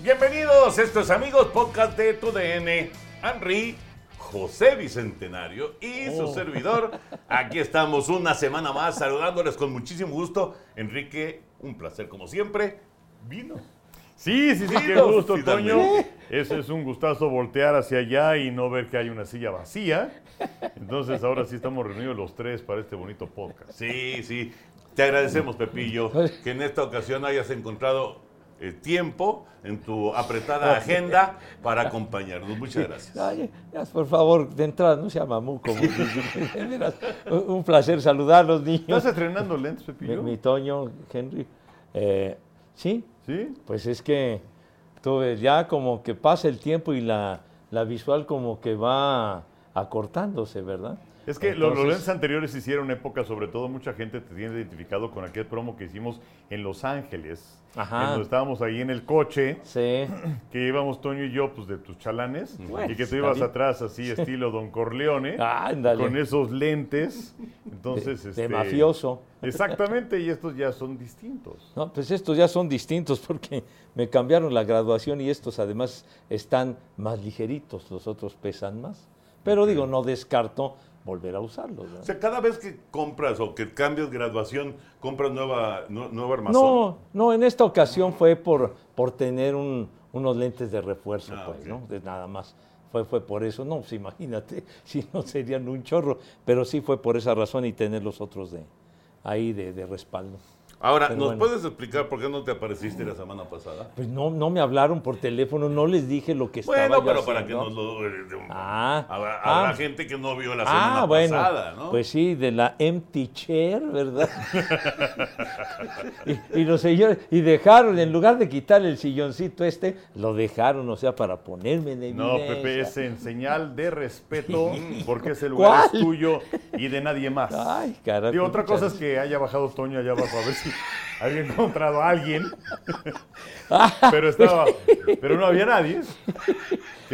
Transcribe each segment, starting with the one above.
Bienvenidos, estos amigos, podcast de TUDN. Henry, José Bicentenario y su Oh. servidor. Aquí estamos una semana más saludándoles con muchísimo gusto. Enrique, un placer como siempre. Vino. Sí, sí, sí, qué gusto. Toño. Ese es un gustazo voltear hacia allá y no ver que hay una silla vacía. Entonces ahora sí estamos reunidos los tres para este bonito podcast. Sí, sí. Te agradecemos, Pepillo, que en esta ocasión hayas encontrado eh, tiempo en tu apretada agenda para acompañarnos. Muchas gracias. Ay, por favor, de entrada, no sea mamuco. Un placer saludarlos, niños. ¿Estás estrenando lentes, Mi, Pepillo? mi Toño, Henry. Eh, sí, ¿Sí? pues es que tú ves, ya como que pasa el tiempo y la, la visual como que va acortándose, ¿verdad? Es que los- lentes anteriores hicieron época, sobre todo mucha gente te tiene identificado con aquel promo que hicimos en Los Ángeles. Ajá. Donde estábamos ahí en el coche, Sí. que íbamos Toño y yo, pues de tus chalanes, y que tú ibas atrás así, estilo Don Corleone, Ándale. con esos lentes. Entonces, de, este, de mafioso. Exactamente, y estos ya son distintos. No, pues estos ya son distintos porque me cambiaron la graduación y estos además están más ligeritos, los otros pesan más. Pero digo, no descarto volver a. ¿verdad? O sea, cada vez que compras o que cambias graduación, compras nueva, nu- nueva armazón. No, no, en esta ocasión fue por, por tener un- unos lentes de refuerzo, Ah, pues. ¿no? De nada más. Fue, fue por eso. No, pues imagínate, si no serían un chorro. Pero sí fue por esa razón y tener los otros de ahí de, de respaldo. Ahora, Pero ¿nos bueno. puedes explicar por qué no te apareciste la semana pasada? Pues no, no me hablaron por teléfono, no les dije lo que estaba Bueno, pero para que haciendo. nos lo... eh, Ah, habrá, ah. habrá gente que no vio la semana Ah, bueno, pasada, ¿no? pues sí, de la empty chair, ¿verdad? y, y los señores, y dejaron, en lugar de quitar el silloncito este, lo dejaron, o sea, para ponerme en evidencia. No, Pepe, es en señal de respeto, porque ese lugar ¿Cuál? es tuyo y de nadie más. Ay, carajo. Digo, otra cosa es que haya bajado Toño allá abajo a ver si había encontrado a alguien, pero estaba, pero no había nadie.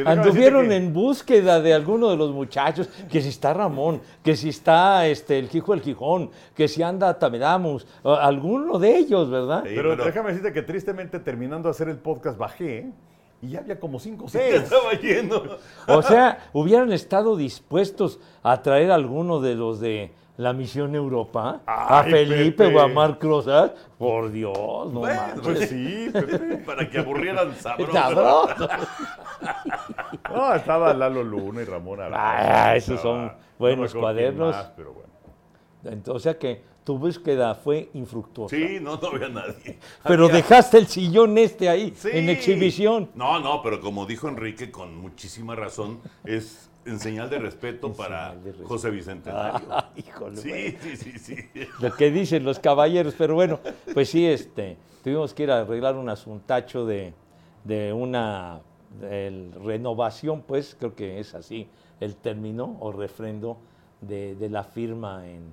Anduvieron que- en búsqueda de alguno de los muchachos, que si está Ramón, que si está este, el Quijo el Gijón, que si anda Tamedamus, alguno de ellos, ¿verdad? Sí, Pero, pero- déjame decirte que tristemente terminando de hacer el podcast bajé y ya había como cinco o seis. estaba lleno. O sea, hubieran estado dispuestos a traer a alguno de los de la Misión Europa, a Felipe Pepe. o a Marc Rosas. Por Dios, no Bueno, manches. Pues sí, Pepe. Para que aburrieran sabroso. Sabroso. No, estaba Lalo Luna y Ramón Araya. Ah, esos son buenos cuadernos. más, pero bueno. Entonces, o sea que tu búsqueda fue infructuosa. Sí, no, no había nadie. Pero Había- dejaste el sillón este ahí, Sí. en exhibición. No, no, pero como dijo Enrique con muchísima razón, es en señal de respeto En para señal de respeto. José Bicentenario. Ah, híjole, Sí, sí, sí, sí. lo que dicen los caballeros, pero bueno, pues sí, este, tuvimos que ir a arreglar un asuntacho de, de una renovación, pues creo que es así el término o refrendo de, de la firma en,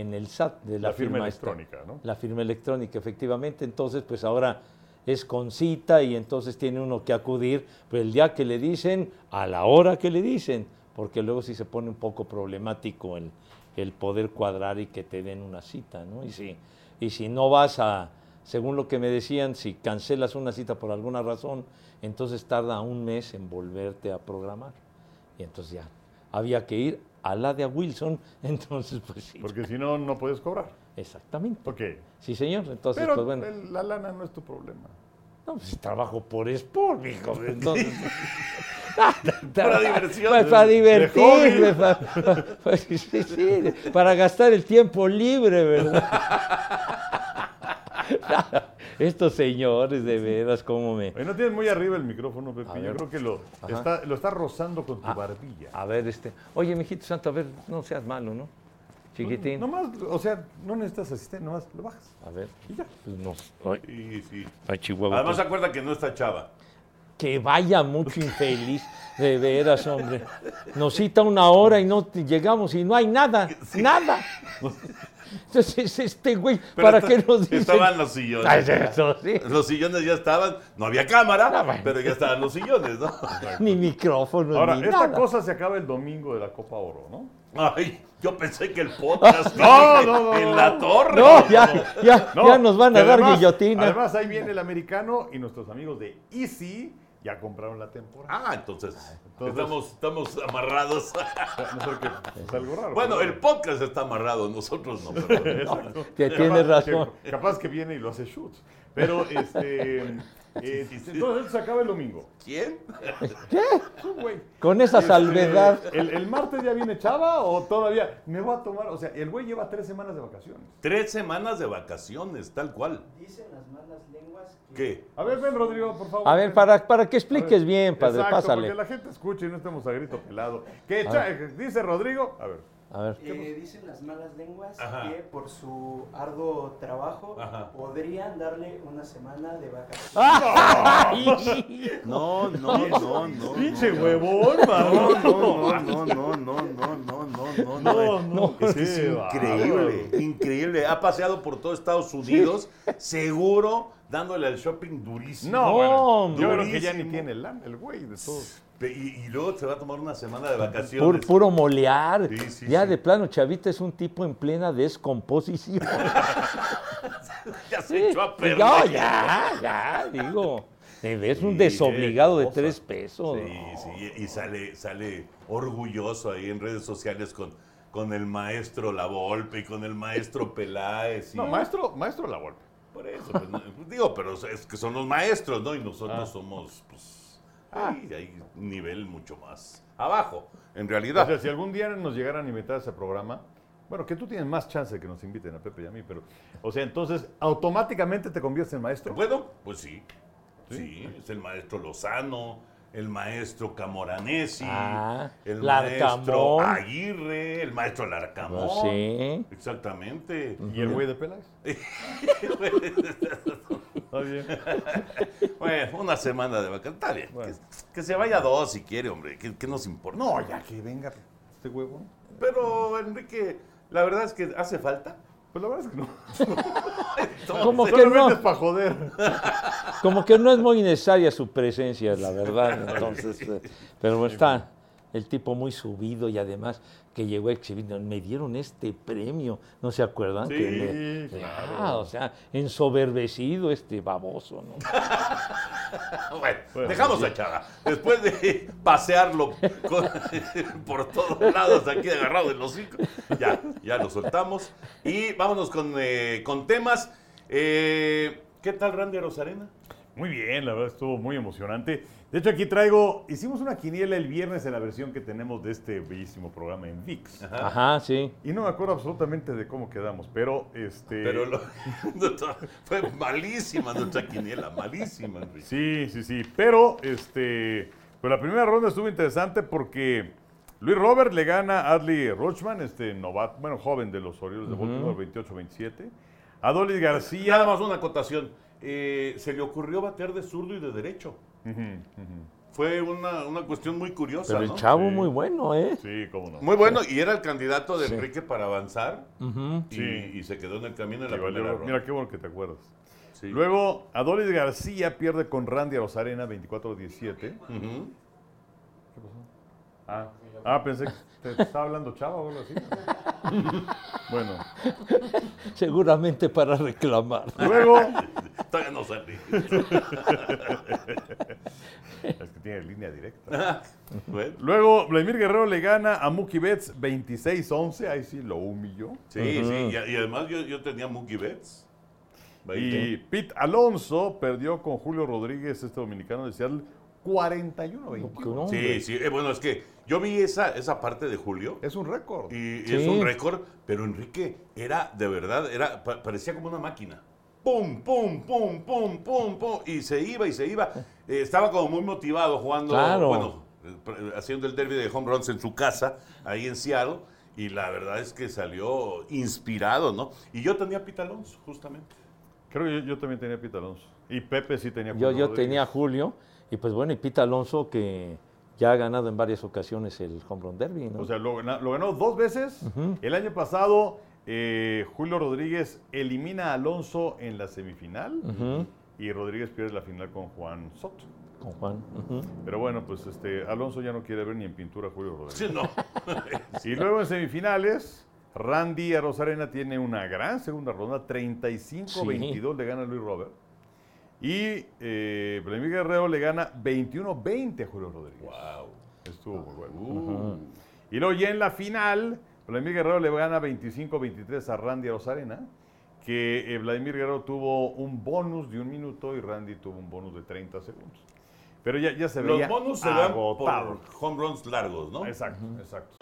en el SAT, de la, La firma electrónica, ¿no? La firma electrónica, efectivamente, entonces pues ahora es con cita y entonces tiene uno que acudir pues, el día que le dicen, a la hora que le dicen, porque luego sí se pone un poco problemático el, el poder cuadrar y que te den una cita, ¿no? Y si, y si no vas a, según lo que me decían, si cancelas una cita por alguna razón, entonces tarda un mes en volverte a programar. Y entonces ya, había que ir a la de a Wilson, entonces pues sí. Porque si no, no puedes cobrar. Exactamente. Ok. Sí, señor. Entonces, Pero pues bueno. el- la lana no es tu problema. No, pues trabajo por Sport, mijo. Entonces, Para diversión. Pues para divertirme, pa- sí, sí, para gastar el tiempo libre, ¿verdad? Estos señores, de veras, cómo me... Oye, no tienes muy arriba el micrófono, Pepe. A Yo ver. creo que lo está, lo está rozando con tu Ah, barbilla. A ver, este... Oye, mijito santo, a ver, no seas malo, ¿no? Chiquitín. No, más, o sea, no necesitas asistente, nomás lo bajas. A ver. Y ya. Pues no. Ay, Sí, sí. ay, Chihuahua. Además, pues, acuerda que no está chava. que vaya mucho infeliz, de veras, hombre. Nos cita una hora y no llegamos y no hay nada, nada. Entonces, este güey, ¿para está- qué nos dice? Estaban los sillones. Ay, eso sí. Los sillones ya estaban, no había cámara, bueno. pero ya estaban los sillones, ¿no? Ni micrófono, Ahora, ni esta nada. cosa se acaba el domingo de la Copa Oro, ¿no? Ay, yo pensé que el podcast No, no, no, en la torre. No, ya, ya, No, ya nos van a dar además- guillotina. Además, ahí viene el americano y nuestros amigos de Easy ya compraron la temporada. Ah, entonces, Entonces- estamos, estamos amarrados. No sé qué, es algo raro. Bueno, pero- el podcast está amarrado, nosotros no. pero- que Capaz- tienes razón. que- capaz que viene y lo hace shoots. Pero, este. Eh, entonces se acaba el domingo. ¿Quién? Tú, güey. Con esa Este, salvedad. ¿el, el martes ya viene Chava o todavía? Me voy a tomar. O sea, el güey lleva tres semanas de vacaciones. Tres semanas de vacaciones, tal cual. Dicen las malas lenguas que ¿Qué? A ver, ven, Rodrigo, por favor. A ver, para, para que expliques ver. bien, padre, Exacto, pásale. Porque la gente escuche y no estemos a grito pelado. ¿Qué dice Rodrigo? A ver. A ver. eh, dicen las malas lenguas Ajá. que por su arduo trabajo Ajá. podrían darle una semana de vacaciones. Ah. No, no, no, no. Pinche no. huevón. No, no, no, no, no, no, no, no, no, No, no, Es que es increíble, increíble. Ha paseado por todo Estados Unidos, seguro, dándole al shopping durísimo. No, bueno, yo creo que ya ni tiene el, el güey de todos. Y, y luego se va a tomar una semana de vacaciones. puro molear. Sí, sí, ya sí. de plano, Chavita es un tipo en plena descomposición. Ya se echó a perder. ya, ya, ya, digo. Es un Sí, desobligado de tres pesos. Sí, sí, y sale, sale orgulloso ahí en redes sociales con, con el maestro La Volpe y con el maestro Peláez. y- No, maestro, maestro La Volpe. Por eso, pues, no, digo, pero es que son los maestros, ¿no? Y nosotros Ah. somos, pues, ahí hay un nivel mucho más abajo, en O realidad. sea, si algún día nos llegaran a invitar a ese programa, bueno, que tú tienes más chance de que nos inviten a Pepe y a mí, pero, o sea, entonces, ¿automáticamente te conviertes en maestro? Bueno, pues sí, sí, es el maestro Lozano, el maestro Camoranesi, Ah, el Larcamón. maestro Aguirre, el maestro Larcamón. Pues sí. Exactamente. ¿Y el güey de Peláez? Está bien. Bueno, una semana de vacaciones. Está bien. Bueno. Que, que se vaya dos si quiere, hombre. ¿Qué, qué nos importa? No, ya que venga este huevo. Pero, Enrique, la verdad es que hace falta. Pues la verdad es que no. Como que Solamente no, es para joder. como que no es muy necesaria su presencia, la verdad. Entonces, eh, pero está el tipo muy subido y además que llegó a exhibir, me dieron este premio, ¿no se acuerdan? Sí, Que claro. Ah, o sea, ensoberbecido este baboso, ¿no? Bueno, Bueno, dejamos a Chava. Después de pasearlo con- por todos lados aquí agarrado en los cinco, ya, ya lo soltamos. Y vámonos con, eh, con temas. Eh, ¿Qué tal Randy Rosarena? Muy bien, la verdad estuvo muy emocionante. De hecho, aquí traigo, hicimos una quiniela el viernes en la versión que tenemos de este bellísimo programa en VIX. Ajá, sí. Y no me acuerdo absolutamente de cómo quedamos, pero este. Pero lo- fue malísima nuestra quiniela, malísima, Enrique. Sí, sí, sí. Pero este. Pues la primera ronda estuvo interesante porque Luis Robert le gana a Adley Rochman, este novato, bueno, joven de los Orioles de Baltimore, 28-27. Adolis Nada García. más una acotación. Eh, se le ocurrió batear de zurdo y de derecho. Fue una, una cuestión muy curiosa, Pero el ¿no? chavo Sí. muy bueno, ¿eh? Sí, cómo no. Muy bueno, y era el candidato de Sí. Enrique para avanzar. Y, Sí. y se quedó en el camino en la valió- primera ronda. mira qué bueno que te acuerdas. Sí. Luego, Adolis García pierde con Randy Rosarena 24-17. Ujú. Ah, ah, pensé que te estaba hablando Chava o algo así. bueno, Seguramente para reclamar. luego, Todavía no salí. es que tiene línea directa. Bueno, Luego, Vladimir Guerrero le gana a Mookie Betts 26-11, ahí sí lo humilló. sí, sí. Y, y además yo, yo tenía Mookie Betts. Y Pete Alonso perdió con Julio Rodríguez, este dominicano de Seattle, 41-21. No, Sí, sí. eh, bueno, es que yo vi esa, esa parte de Julio. Es un récord. Y Sí. es un récord, pero Enrique era de verdad, era pa- parecía como una máquina. Pum, pum, pum, pum, pum, pum. Y se iba y se iba. Eh, estaba como muy motivado jugando, Claro. bueno, eh, haciendo el derby de home runs en su casa, ahí en Seattle. Y la verdad es que salió inspirado, ¿no? Y yo tenía a Pete Alonso, justamente. Creo que yo, yo también tenía a Pete Alonso. Y Pepe sí tenía a Yo, Julio yo Rodríguez. tenía a Julio y pues bueno, y Pita Alonso que ya ha ganado en varias ocasiones el Home Run Derby, ¿no? O sea, lo ganó dos veces. El año pasado, eh, Julio Rodríguez elimina a Alonso en la semifinal. Y Rodríguez pierde la final con Juan Soto. Con Juan. Pero bueno, pues este Alonso ya no quiere ver ni en pintura a Julio Rodríguez. Sí, no. Y luego en semifinales, Randy a Rosarena tiene una gran segunda ronda, 35-22 le gana Luis Robert. Y eh, Vladimir Guerrero le gana 21-20 a Julio Rodríguez. wow. Estuvo muy bueno. Uh, Y luego ya en la final, Vladimir Guerrero le gana 25-23 a Randy Rosarena, que eh, Vladimir Guerrero tuvo un bonus de un minuto y Randy tuvo un bonus de 30 segundos. Pero ya, ya se Los veía bonus se dan por home runs largos, ¿no? Exacto, exacto.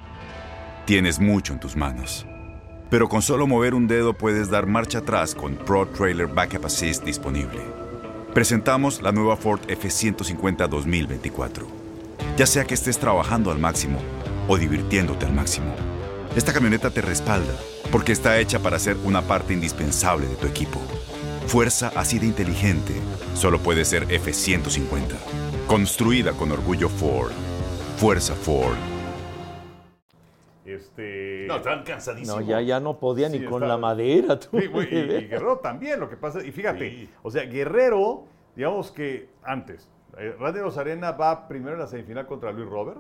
Tienes mucho en tus manos. Pero con solo mover un dedo puedes dar marcha atrás con Pro Trailer Backup Assist disponible. Presentamos la nueva Ford F150 2024. Ya sea que estés trabajando al máximo o divirtiéndote al máximo, esta camioneta te respalda porque está hecha para ser una parte indispensable de tu equipo. Fuerza así de inteligente solo puede ser F150. Construida con orgullo Ford. Fuerza Ford. Este, No, estaban cansadísimos. No, ya, ya no podía Sí, ni con estaba- la madera. tú, Sí, güey, de y. Guerrero también, lo que pasa, y fíjate, Sí. o sea, Guerrero, digamos que antes, eh, Randy Rosarena va primero en la semifinal contra Luis Robert,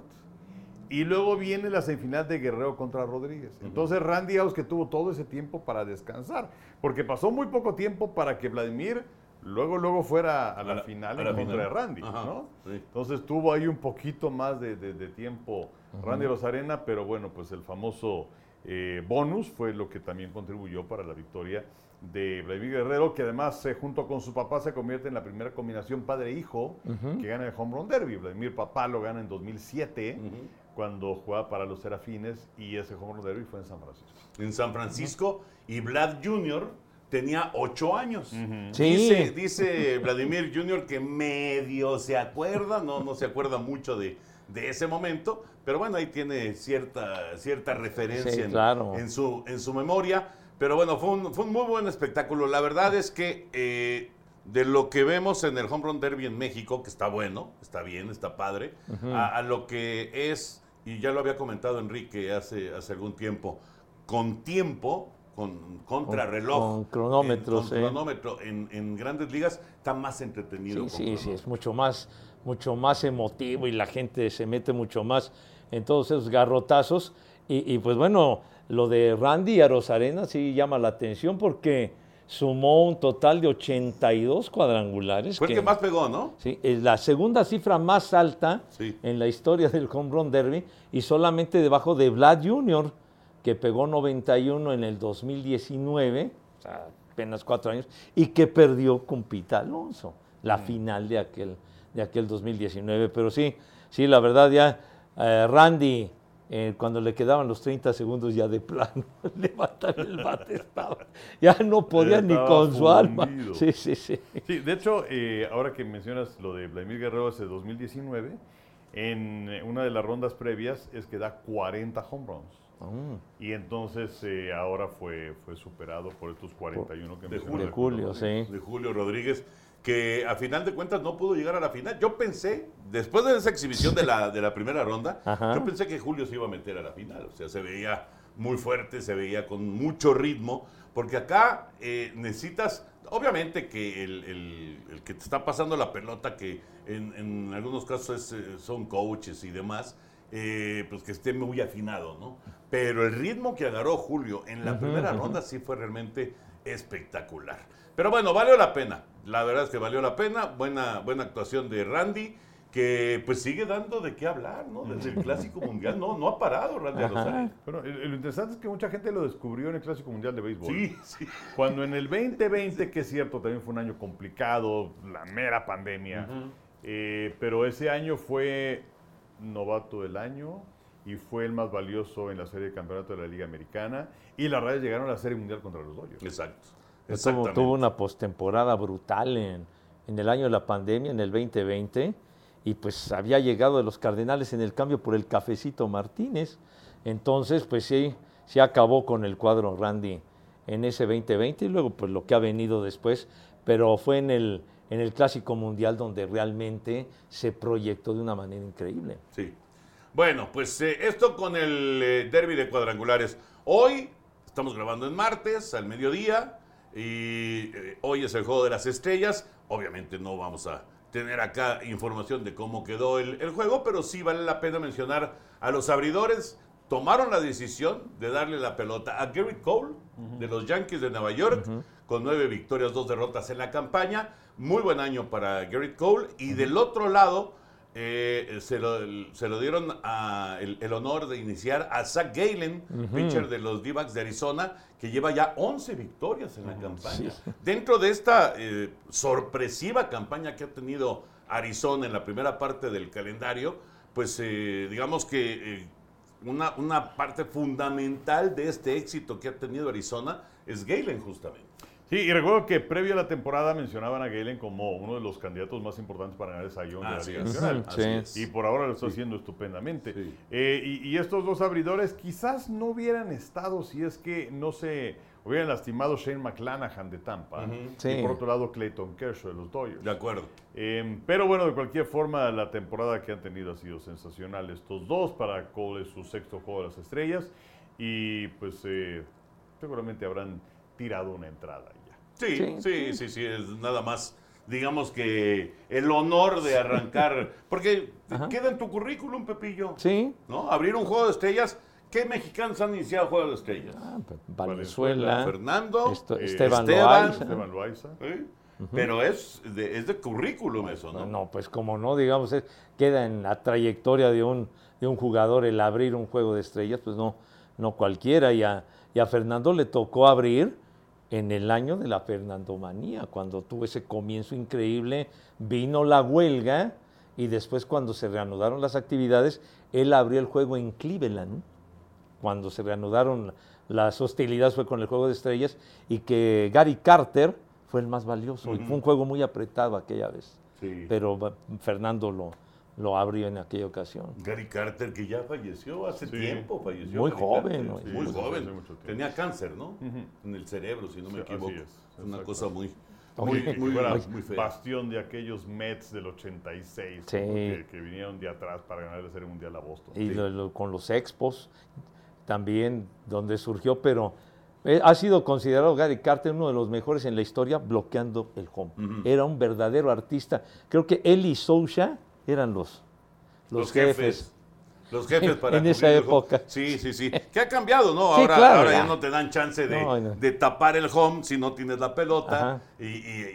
y luego viene la semifinal de Guerrero contra Rodríguez. Entonces Randy, digamos que tuvo todo ese tiempo para descansar, porque pasó muy poco tiempo para que Vladimir luego, luego fuera a la, A la- final a en la contra de Randy, Ajá, ¿no? sí. Entonces tuvo ahí un poquito más de, de- de tiempo Randy Rosarena, pero bueno, pues el famoso eh, bonus fue lo que también contribuyó para la victoria de Vladimir Guerrero, que además eh, junto con su papá se convierte en la primera combinación padre-hijo que gana el Home Run Derby. Vladimir papá lo gana en 2007 cuando jugaba para los Serafines y ese Home Run Derby fue en San Francisco. en San Francisco y Vlad Jr. tenía ocho años. Sí. Dice, dice Vladimir Jr. que medio se acuerda, no, no se acuerda mucho de, de ese momento, pero bueno, ahí tiene cierta, cierta referencia Sí, en, claro. en su, en su memoria. Pero bueno, fue un, fue un muy buen espectáculo. La verdad es que eh, de lo que vemos en el Home Run Derby en México, que está bueno, está bien, está padre, a, a lo que es, y ya lo había comentado Enrique hace, hace algún tiempo, con tiempo, con contrarreloj. Con- con cronómetro, en, con cronómetro en, en grandes ligas, está más entretenido. Sí, sí, sí, es mucho más, mucho más emotivo y la gente se mete mucho más en todos esos garrotazos. Y, y, pues bueno, lo de Randy a Rosarena sí llama la atención porque sumó un total de 82 cuadrangulares. Fue el que más pegó, ¿no? Sí, es la segunda cifra más alta Sí. en la historia del Home Run Derby y solamente debajo de Vlad Jr., que pegó 91 en el 2019, o sea, apenas cuatro años, y que perdió con Pita Alonso, la final de aquel, de aquel 2019. Pero sí, sí, la verdad ya eh, Randy, eh, cuando le quedaban los 30 segundos ya de plano, levantar el bate estaba, ya no podía ni con su alma. Sí, sí, sí. Sí, de hecho, eh, ahora que mencionas lo de Vladimir Guerrero ese 2019, en eh, una de las rondas previas es que da 40 home runs. Mm. Y entonces eh, ahora fue, fue superado por estos 41 que de mencionas De Julio, sí. de Julio Rodríguez, que a final de cuentas no pudo llegar a la final. Yo pensé, después de esa exhibición de la, de la primera ronda, Ajá. yo pensé que Julio se iba a meter a la final. O sea, se veía muy fuerte, se veía con mucho ritmo, porque acá eh, necesitas, obviamente que el, el- el que te está pasando la pelota, que en, en algunos casos es, eh, son coaches y demás, eh, pues que esté muy afinado, ¿no? Pero el ritmo que agarró Julio en la primera ronda sí fue realmente espectacular. Pero bueno, valió la pena. La verdad es que valió la pena. Buena, buena actuación de Randy, que pues sigue dando de qué hablar, ¿no? Desde el Clásico Mundial. No, no ha parado Randy Ajá. Rosarena. Bueno, el- lo interesante es que mucha gente lo descubrió en el Clásico Mundial de Béisbol. Sí, sí. Cuando en el 2020, que es cierto, también fue un año complicado, la mera pandemia, eh, pero ese año fue novato del año y fue el más valioso en la serie de campeonato de la Liga Americana y las Rayas llegaron a la serie mundial contra los Dodgers. Exacto. Tuvo, tuvo una postemporada brutal en, en el año de la pandemia, en el 2020, y pues había llegado de los Cardenales en el cambio por el cafecito Martínez. Entonces, pues sí, sí acabó con el cuadro Randy en ese 2020 y luego pues lo que ha venido después, pero fue en el, en el Clásico Mundial donde realmente se proyectó de una manera increíble. Sí. Bueno, pues eh, esto con el eh, derby de cuadrangulares. Hoy estamos grabando en martes, al mediodía, y eh, hoy es el juego de las estrellas. Obviamente no vamos a tener acá información de cómo quedó el, el juego, pero sí vale la pena mencionar a los abridores. Tomaron la decisión de darle la pelota a Gary Cole de los Yankees de Nueva York, con nueve victorias, dos derrotas en la campaña. Muy buen año para Gary Cole. Y del otro lado, eh, se, lo, se lo dieron a el, el honor de iniciar a Zach Galen, pitcher de los D-backs de Arizona, que lleva ya 11 victorias en la campaña. Dentro de esta eh, sorpresiva campaña que ha tenido Arizona en la primera parte del calendario, pues eh, digamos que eh, una, una parte fundamental de este éxito que ha tenido Arizona es Galen justamente. Sí, y recuerdo que previo a la temporada mencionaban a Galen como uno de los candidatos más importantes para ganar el Young de la Liga. Nacional. Sí. Así es. Y por ahora lo está haciendo estupendamente. Sí. Eh, y, y estos dos abridores quizás no hubieran estado si es que no se hubieran lastimado Shane McClanahan de Tampa. Y por otro lado Clayton Kershaw de los Dodgers. De acuerdo. Eh, pero bueno, de cualquier forma, la temporada que han tenido ha sido sensacional. Estos dos, para Cole su sexto juego de las estrellas. Y pues eh, seguramente habrán tirado una entrada. Sí, Sí. sí, sí, sí, es nada más, digamos que el honor de arrancar, porque Ajá. queda en tu currículum, Pepillo, Sí. ¿no? Abrir un juego de estrellas. ¿Qué mexicanos han iniciado juego de estrellas? Ah, pues, Valenzuela. Fernando, esto- eh, Esteban, Esteban, Loaiza. Esteban Loaiza. ¿sí? pero es de, es de currículum eso, ¿no? No, pues como no, digamos, es- queda en la trayectoria de un, de un jugador el abrir un juego de estrellas, pues no, no cualquiera. Y a, y a Fernando le tocó abrir en el año de la Fernandomanía, cuando tuvo ese comienzo increíble, vino la huelga y después cuando se reanudaron las actividades, él abrió el juego en Cleveland cuando se reanudaron las hostilidades fue con el juego de estrellas y que Gary Carter fue el más valioso. y fue un juego muy apretado aquella vez. Sí. Pero Fernando lo, lo abrió en aquella ocasión. Gary Carter, que ya falleció hace Sí. tiempo, falleció. Muy Gary joven, sí, muy sí, joven. Tenía cáncer, ¿no? En el cerebro, si no me Sí, equivoco. así es, Es una exacto. cosa muy, muy, muy, fea. bastión de aquellos Mets del 86 Sí. ¿no? que, que vinieron de atrás para ganar la Serie Mundial a Boston. Y Sí. lo- lo- con los Expos también, donde surgió, pero eh, ha sido considerado Gary Carter uno de los mejores en la historia bloqueando el home. Era un verdadero artista. Creo que él y Sousa eran los, los, jefes. Los jefes En- para en esa época. Sí, sí, sí. Que ha cambiado, ¿no? Sí, ahora claro, ahora ya no te dan chance de, No, no. de tapar el home si no tienes la pelota. Y-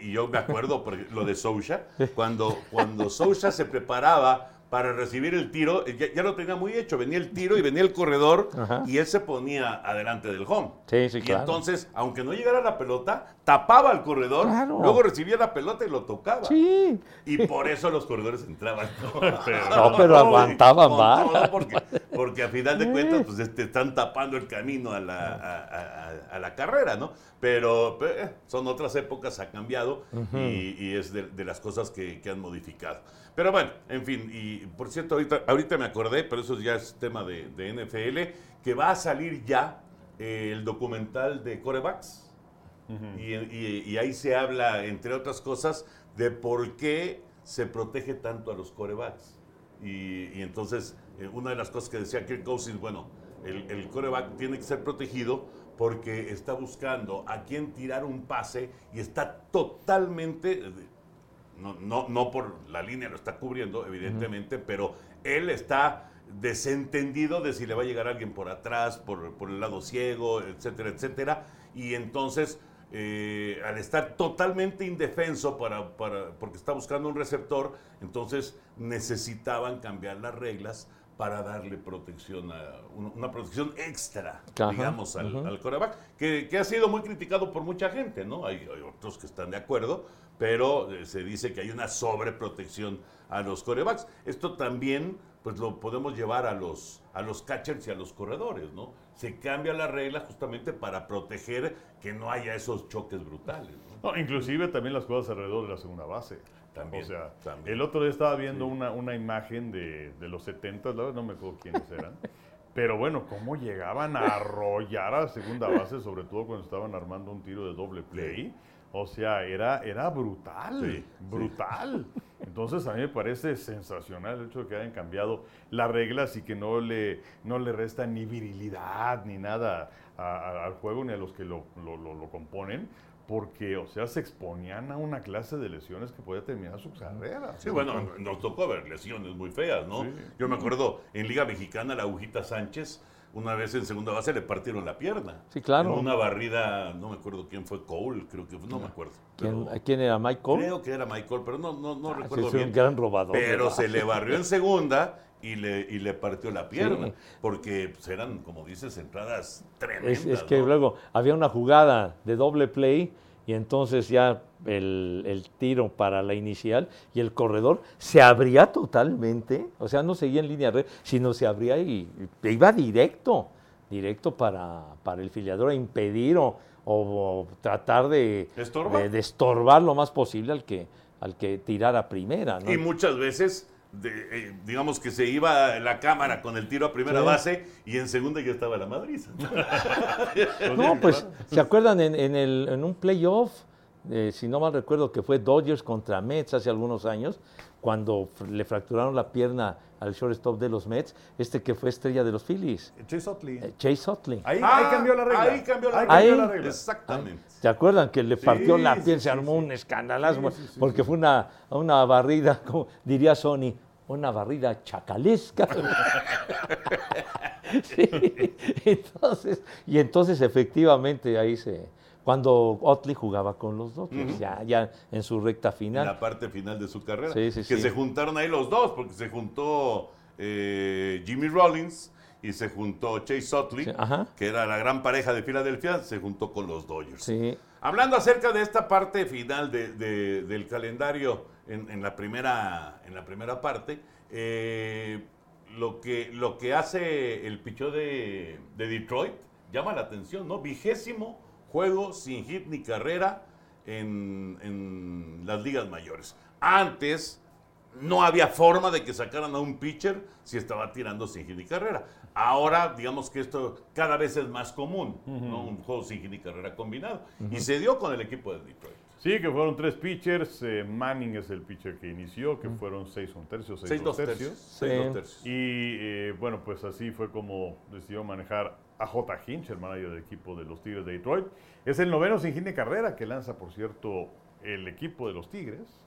y yo me acuerdo por lo de Sousa, cuando, cuando Sousa se preparaba para recibir el tiro, ya, ya lo tenía muy hecho. Venía el tiro y venía el corredor Ajá. y él se ponía adelante del home. Sí, sí, y claro. entonces, aunque no llegara la pelota, tapaba al corredor, Claro. luego recibía la pelota y lo tocaba. Sí. Y por eso los corredores entraban. No, pero aguantaban Con vara. todo, porque, porque a final de cuentas, pues te están tapando el camino a la, a, a- a- la carrera, ¿no? Pero, pero, eh, son otras épocas, ha cambiado y, y es de, de las cosas que, que han modificado. Pero bueno, en fin, y por cierto, ahorita, ahorita me acordé, pero eso ya es tema de, de NFL, que va a salir ya eh, el documental de corebacks. Y, y- y ahí se habla, entre otras cosas, de por qué se protege tanto a los corebacks. Y, y entonces, eh, una de las cosas que decía Kirk Cousins, bueno, el, el coreback tiene que ser protegido porque está buscando a quién tirar un pase y está totalmente, no, no, no por la línea lo está cubriendo, evidentemente, pero él está desentendido de si le va a llegar alguien por atrás, por, por el lado ciego, etcétera, etcétera. Y entonces, eh, al estar totalmente indefenso para, para- porque está buscando un receptor, entonces necesitaban cambiar las reglas para darle protección a una, protección extra, Ajá, digamos, al, ujú. al que, que ha sido muy criticado por mucha gente, ¿no? Hay, hay otros que están de acuerdo, pero eh, se dice que hay una sobreprotección a los corebacks. Esto también, pues lo podemos llevar a los, a los catchers y a los corredores, ¿no? Se cambia la regla justamente para proteger que no haya esos choques brutales, ¿no? No, inclusive también las cosas alrededor de la segunda base. También, O sea, también. el otro día estaba viendo una, una imagen de, de los 70, la verdad no me acuerdo quiénes eran. Pero bueno, cómo llegaban a arrollar a segunda base, sobre todo cuando estaban armando un tiro de doble play. O sea, era, era brutal, Sí, brutal. Entonces a mí me parece sensacional el hecho de que hayan cambiado las reglas y que no le, no le resta ni virilidad ni nada a- a- al juego ni a los que lo, lo- lo- lo componen, porque, o sea, se exponían a una clase de lesiones que podía terminar su carrera. Sí, bueno, nos tocó ver lesiones muy feas, ¿no? Sí. Yo me acuerdo en Liga Mexicana, la Agujita Sánchez, una vez en segunda base le partieron la pierna. Sí, claro. En una barrida, no me acuerdo quién fue, Cole, creo que fue, no me acuerdo. ¿Quién, pero ¿Quién era Michael? Creo que era Michael, pero no, no, no Ah, sí, recuerdo es bien. un gran robador. Pero se le barrió en segunda y le, y le partió la pierna. Sí. Porque pues, eran, como dices, entradas tremendas. Es, es que ¿no? luego había una jugada de doble play y entonces ya el, el tiro para la inicial y el corredor se abría totalmente, o sea, no seguía en línea red, sino se abría y, y iba directo, directo para, para el filiador a impedir o, o tratar de, de- de estorbar lo más posible al que, al que tirara primera. ¿no? Y muchas veces, de- eh, digamos que se iba la cámara con el tiro a primera Sí. base y en segunda ya estaba la madriza. No, pues, ¿se acuerdan en, en el, en un playoff? eh, si no mal recuerdo, que fue Dodgers contra Mets hace algunos años, cuando le fracturaron la pierna al shortstop de los Mets, este que fue estrella de los Phillies, Chase Utley. eh, Chase Utley. Ahí, Ah, ahí cambió la regla. ahí cambió la Ahí regla. cambió la regla. Exactamente. ¿Se acuerdan que le partió la sí, piel, sí, se armó sí. un escandalazo? Sí, sí, sí, porque sí. fue una, una barrida, como diría Sony, una barrida chacalesca. Sí, entonces, y entonces efectivamente ahí se, cuando Otley jugaba con los Dodgers, ya, ya en su recta En final. la parte final de su carrera. Sí, sí, que se juntaron ahí los dos, porque se juntó eh, Jimmy Rollins y se juntó Chase ajá. que era la gran pareja de Filadelfia, se juntó con los Dodgers. Sí, Hablando acerca de esta parte final de- de- del calendario en, la, primera, en la primera parte, eh, lo, que, lo que hace el pichó de, de Detroit llama la atención, ¿no? Vigésimo juego sin hit ni carrera en las ligas mayores. Antes no había forma de que sacaran a un pitcher si estaba tirando sin hit ni carrera. Ahora, digamos que esto cada vez es más común, ¿no? Un juego sin ni carrera combinado. Y se dio con el equipo de Detroit. Sí, que fueron tres pitchers. eh, Manning es el pitcher que inició, que fueron seis un tercio, seis, Seis dos dos tercios. tercios. Seis Sí. dos tercios. Y eh, bueno, pues así fue como decidió manejar a J. Hinch, el manager del equipo de los Tigres de Detroit. Es el noveno sin ni carrera que lanza, por cierto, el equipo de los Tigres.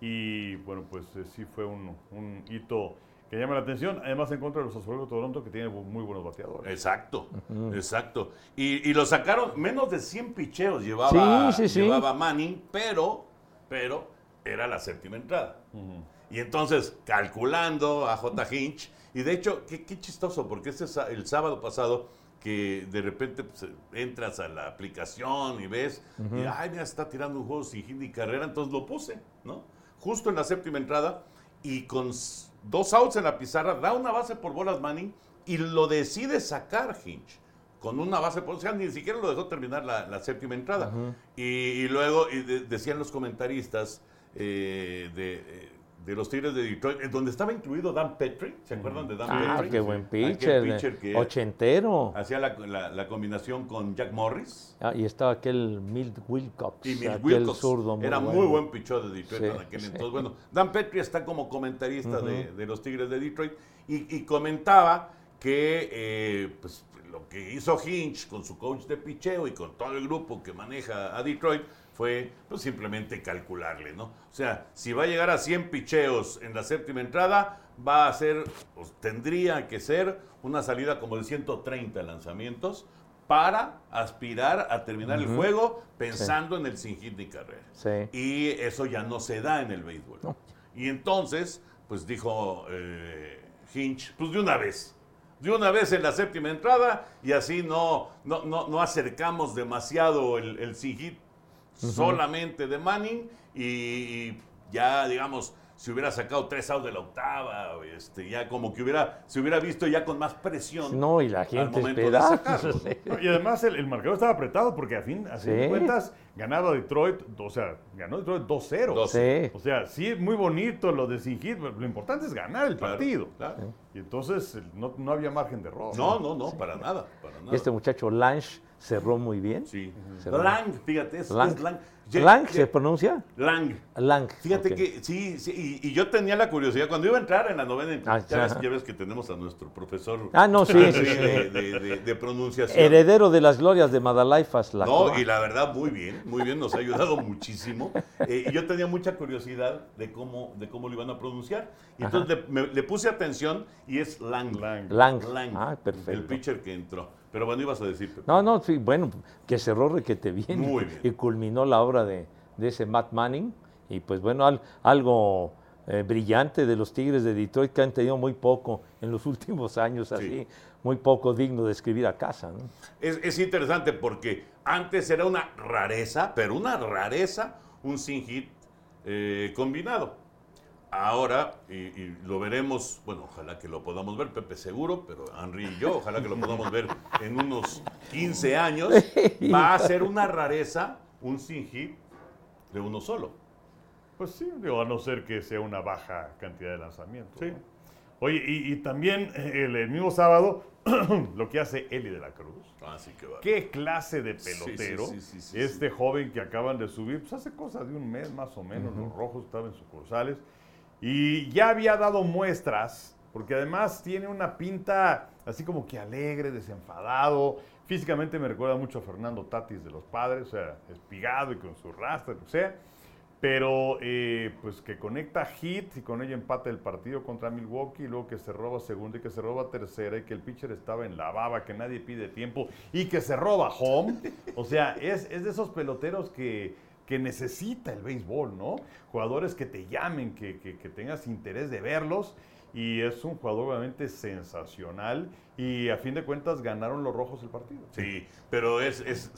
Y bueno, pues eh, sí fue un, un hito que llama la atención. Además, en contra de los Azulejos de Toronto, que tiene muy buenos bateadores. Exacto, exacto. Y, y lo sacaron, menos de 100 picheos llevaba, Sí, sí, sí. llevaba Manning, pero, pero era la séptima entrada. Y entonces, calculando a J. Hinch, y de hecho, qué, qué chistoso, porque este sa- el sábado pasado, que de repente pues, entras a la aplicación y ves, y ay, mira, está tirando un juego sin hit ni carrera, entonces lo puse, ¿no? Justo en la séptima entrada, y con dos outs en la pizarra, da una base por bolas Manning, y lo decide sacar Hinch. Con una base por o sea, ni siquiera lo dejó terminar la, la séptima entrada. y, y luego y de- decían los comentaristas eh, de, eh, de los Tigres de Detroit, donde estaba incluido Dan Petrie, ¿se acuerdan de Dan ah, Petrie? qué buen pitcher, pitcher que ochentero. hacía la, la- la combinación con Jack Morris. Ah, y estaba aquel Milt Wilcox, Y Milt aquel Wilcox zurdo era bueno. muy buen pichón de Detroit Sí, en aquel sí. entonces. Bueno, Dan Petrie está como comentarista de, de los Tigres de Detroit y, y comentaba que eh, pues, lo que hizo Hinch con su coach de picheo y con todo el grupo que maneja a Detroit fue pues, simplemente calcularle, ¿no? O sea, si va a llegar a 100 picheos en la séptima entrada, va a ser, pues, tendría que ser una salida como de 130 lanzamientos para aspirar a terminar el juego pensando en el sin hit ni carrera. Sí. Y eso ya no se da en el béisbol. Y entonces, pues dijo eh, Hinch, pues de una vez. De una vez en la séptima entrada y así no, no, no, no acercamos demasiado el, el sin hit solamente de Manning y, y ya, digamos, si hubiera sacado tres outs de la octava, este, ya como que hubiera, se hubiera visto ya con más presión. No, y la al gente momento de esperaba. sacarlo, ¿no? No, Y además el, el marcador estaba apretado porque a fin, a fin de cuentas ganaba Detroit, o sea, ganó Detroit 2-0. Dos. Sí. O sea, sí, muy bonito lo de sin hit, pero lo importante es ganar el Claro, partido. claro. Y entonces no, no había margen de error. No, no, no, para nada, para nada. Y este muchacho Lange cerró muy bien. Sí. Cerró. Lang, fíjate, es, Lang. es Lang. Ye- ¿Lang se pronuncia? Lang. Lang. Fíjate que sí, sí, y, y yo tenía la curiosidad, cuando iba a entrar en la novena, Ah, ya, ves, ajá. ya ves que tenemos a nuestro profesor Ah, no, sí, sí, sí. de, de- de- de pronunciación. Heredero de las glorias de Madalaifas. La No, y la verdad, muy bien, muy bien, nos ha ayudado muchísimo. Eh, y yo tenía mucha curiosidad de cómo, de cómo lo iban a pronunciar. Y entonces le, me- le puse atención y es Lang. Lang. Lang. Ah, perfecto. El pitcher que entró. Pero bueno, ibas a decir. Pepe. No, no, sí, bueno, que cerró requete bien. Muy bien. Y culminó la obra de, de ese Matt Manning. Y pues bueno, al- algo eh, brillante de los Tigres de Detroit que han tenido muy poco en los últimos años, así, muy poco digno de escribir a casa. ¿no? Es, es interesante porque antes era una rareza, pero una rareza, un sin hit eh, combinado. Ahora, y, y lo veremos, bueno, ojalá que lo podamos ver, Pepe seguro, pero Henry y yo, ojalá que lo podamos ver en unos 15 años, va a ser una rareza un sin hit de uno solo. Pues sí, digo, a no ser que sea una baja cantidad de lanzamientos. Sí. ¿no? Oye, y, y también eh, el, el mismo sábado, lo que hace Eli de la Cruz. Así que va. ¿Qué clase de Sí, sí, pelotero? sí, sí, sí, este joven que acaban de subir, pues hace cosa de un mes más o menos, los rojos estaban en sucursales, y ya había dado muestras, porque además tiene una pinta así como que alegre, desenfadado, físicamente me recuerda mucho a Fernando Tatis de los padres, o sea, espigado y con su rastra, o sea, pero eh, pues que conecta hit y con ello empata el partido contra Milwaukee, y luego que se roba segunda y que se roba tercera y que el pitcher estaba en la baba, que nadie pide tiempo y que se roba home. O sea, es, es de esos peloteros que, que necesita el béisbol, ¿no? Jugadores que te llamen, que, que- que tengas interés de verlos. Y es un jugador obviamente sensacional y a fin de cuentas ganaron los rojos el partido. Sí, pero es, es-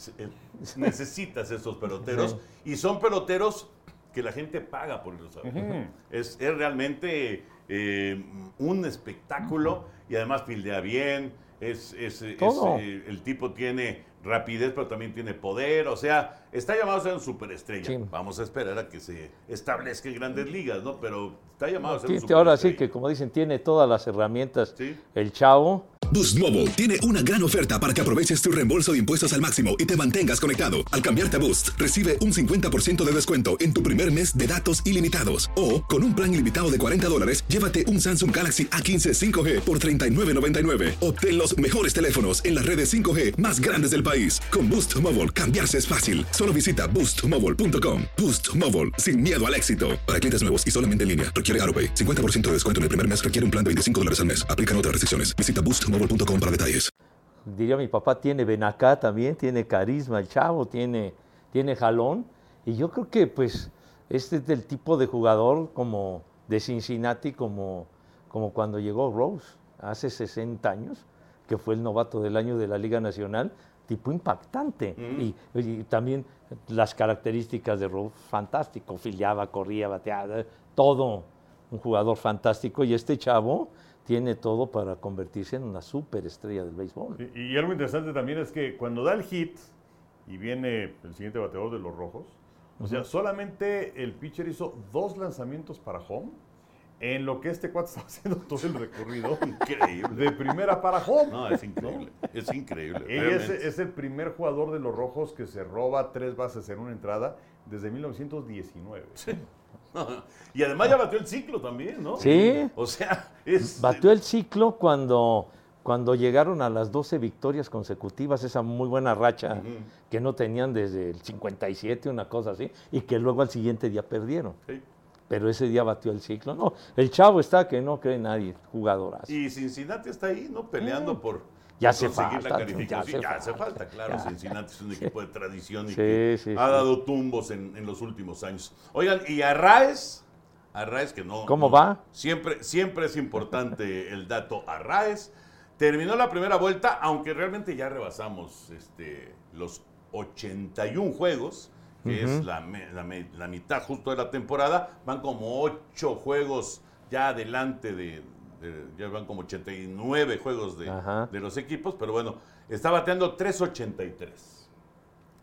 es- necesitas esos peloteros y son peloteros que la gente paga por ver. Ujú. es, es realmente eh, un espectáculo y además fildea bien. Es, eh, el tipo tiene rapidez, pero también tiene poder. O sea, está llamado a ser un superestrella. Sí. Vamos a esperar a que se establezca en grandes ligas, ¿no? Pero está llamado a ser Sí, un sí, ahora sí superestrella. que, como dicen, tiene todas las herramientas Sí. el chavo. Boost Mobile tiene una gran oferta para que aproveches tu reembolso de impuestos al máximo y te mantengas conectado. Al cambiarte a Boost, recibe un 50% de descuento en tu primer mes de datos ilimitados. O, con un plan ilimitado de 40 dólares, llévate un Samsung Galaxy A15 5G por $39.99. Obtén los mejores teléfonos en las redes 5G más grandes del país. Con Boost Mobile, cambiarse es fácil. Solo visita boostmobile.com. Boost Mobile, sin miedo al éxito. Para clientes nuevos y solamente en línea, requiere AroPay. 50% de descuento en el primer mes requiere un plan de 25 dólares al mes. Aplican otras restricciones. Visita boostmobile.com para detalles. diría mi papá, tiene Benacá también, tiene carisma el chavo, tiene, tiene jalón. Y yo creo que pues este es del tipo de jugador como de Cincinnati, como, como cuando llegó Rose hace 60 años, que fue el novato del año de la Liga Nacional, tipo impactante. y, y también las características de Rose, fantástico, filiaba, corría, bateaba, todo un jugador fantástico. Y este chavo tiene todo para convertirse en una superestrella del béisbol. Y, y algo interesante también es que cuando da el hit y viene el siguiente bateador de los rojos, o sea, solamente el pitcher hizo dos lanzamientos para home, en lo que este cuate estaba haciendo todo el recorrido Increíble. de primera para home. No, es increíble. Es increíble. Y es, es el primer jugador de los rojos que se roba tres bases en una entrada desde 1919. Y además ya batió el ciclo también, ¿no? Sí. O sea, es. Batió el ciclo cuando, cuando llegaron a las 12 victorias consecutivas, esa muy buena racha que no tenían desde el 57, una cosa así, y que luego al siguiente día perdieron. Sí. Pero ese día batió el ciclo. No, el chavo está que no cree nadie, jugadoras. Y Cincinnati está ahí, ¿no? Peleando por. Ya conseguir falta, la calificación. ya hace falta, falta, claro. ya. Cincinnati es un equipo de tradición y Sí, que sí, ha dado tumbos en, en los últimos años. Oigan, y Arraes, Arraes que no. ¿Cómo no- va? Siempre, siempre es importante el dato Arraes. Terminó la primera vuelta, aunque realmente ya rebasamos este, los 81 juegos, que es la, mitad justo de la temporada. Van como 8 juegos ya adelante de, de- ya van como 89 juegos de, de los equipos, pero bueno, está bateando 383.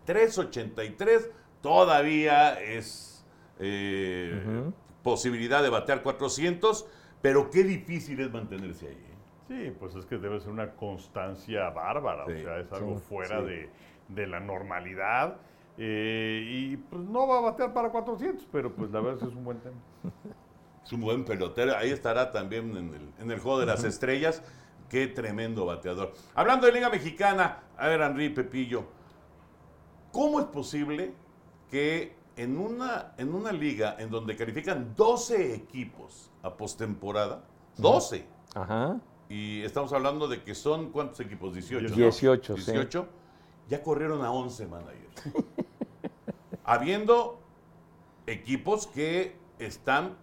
383 todavía es eh, posibilidad de batear 400, pero qué difícil es mantenerse ahí. ¿eh? Sí, pues es que debe ser una constancia bárbara, Sí, o sea, es algo sí, fuera sí. De, de la normalidad. Eh, y pues no va a batear para 400, pero pues la verdad es que es un buen tema. Es un buen pelotero. Ahí estará también en el, en el juego de las estrellas. Qué tremendo bateador. Hablando de Liga Mexicana, a ver, Henry Pepillo, ¿cómo es posible que en una, en una liga en donde califican 12 equipos a postemporada, 12, Ajá. y estamos hablando de que son, ¿cuántos equipos? 18. ¿no? 18, sí. 18, ya corrieron a 11 managers. Habiendo equipos que están,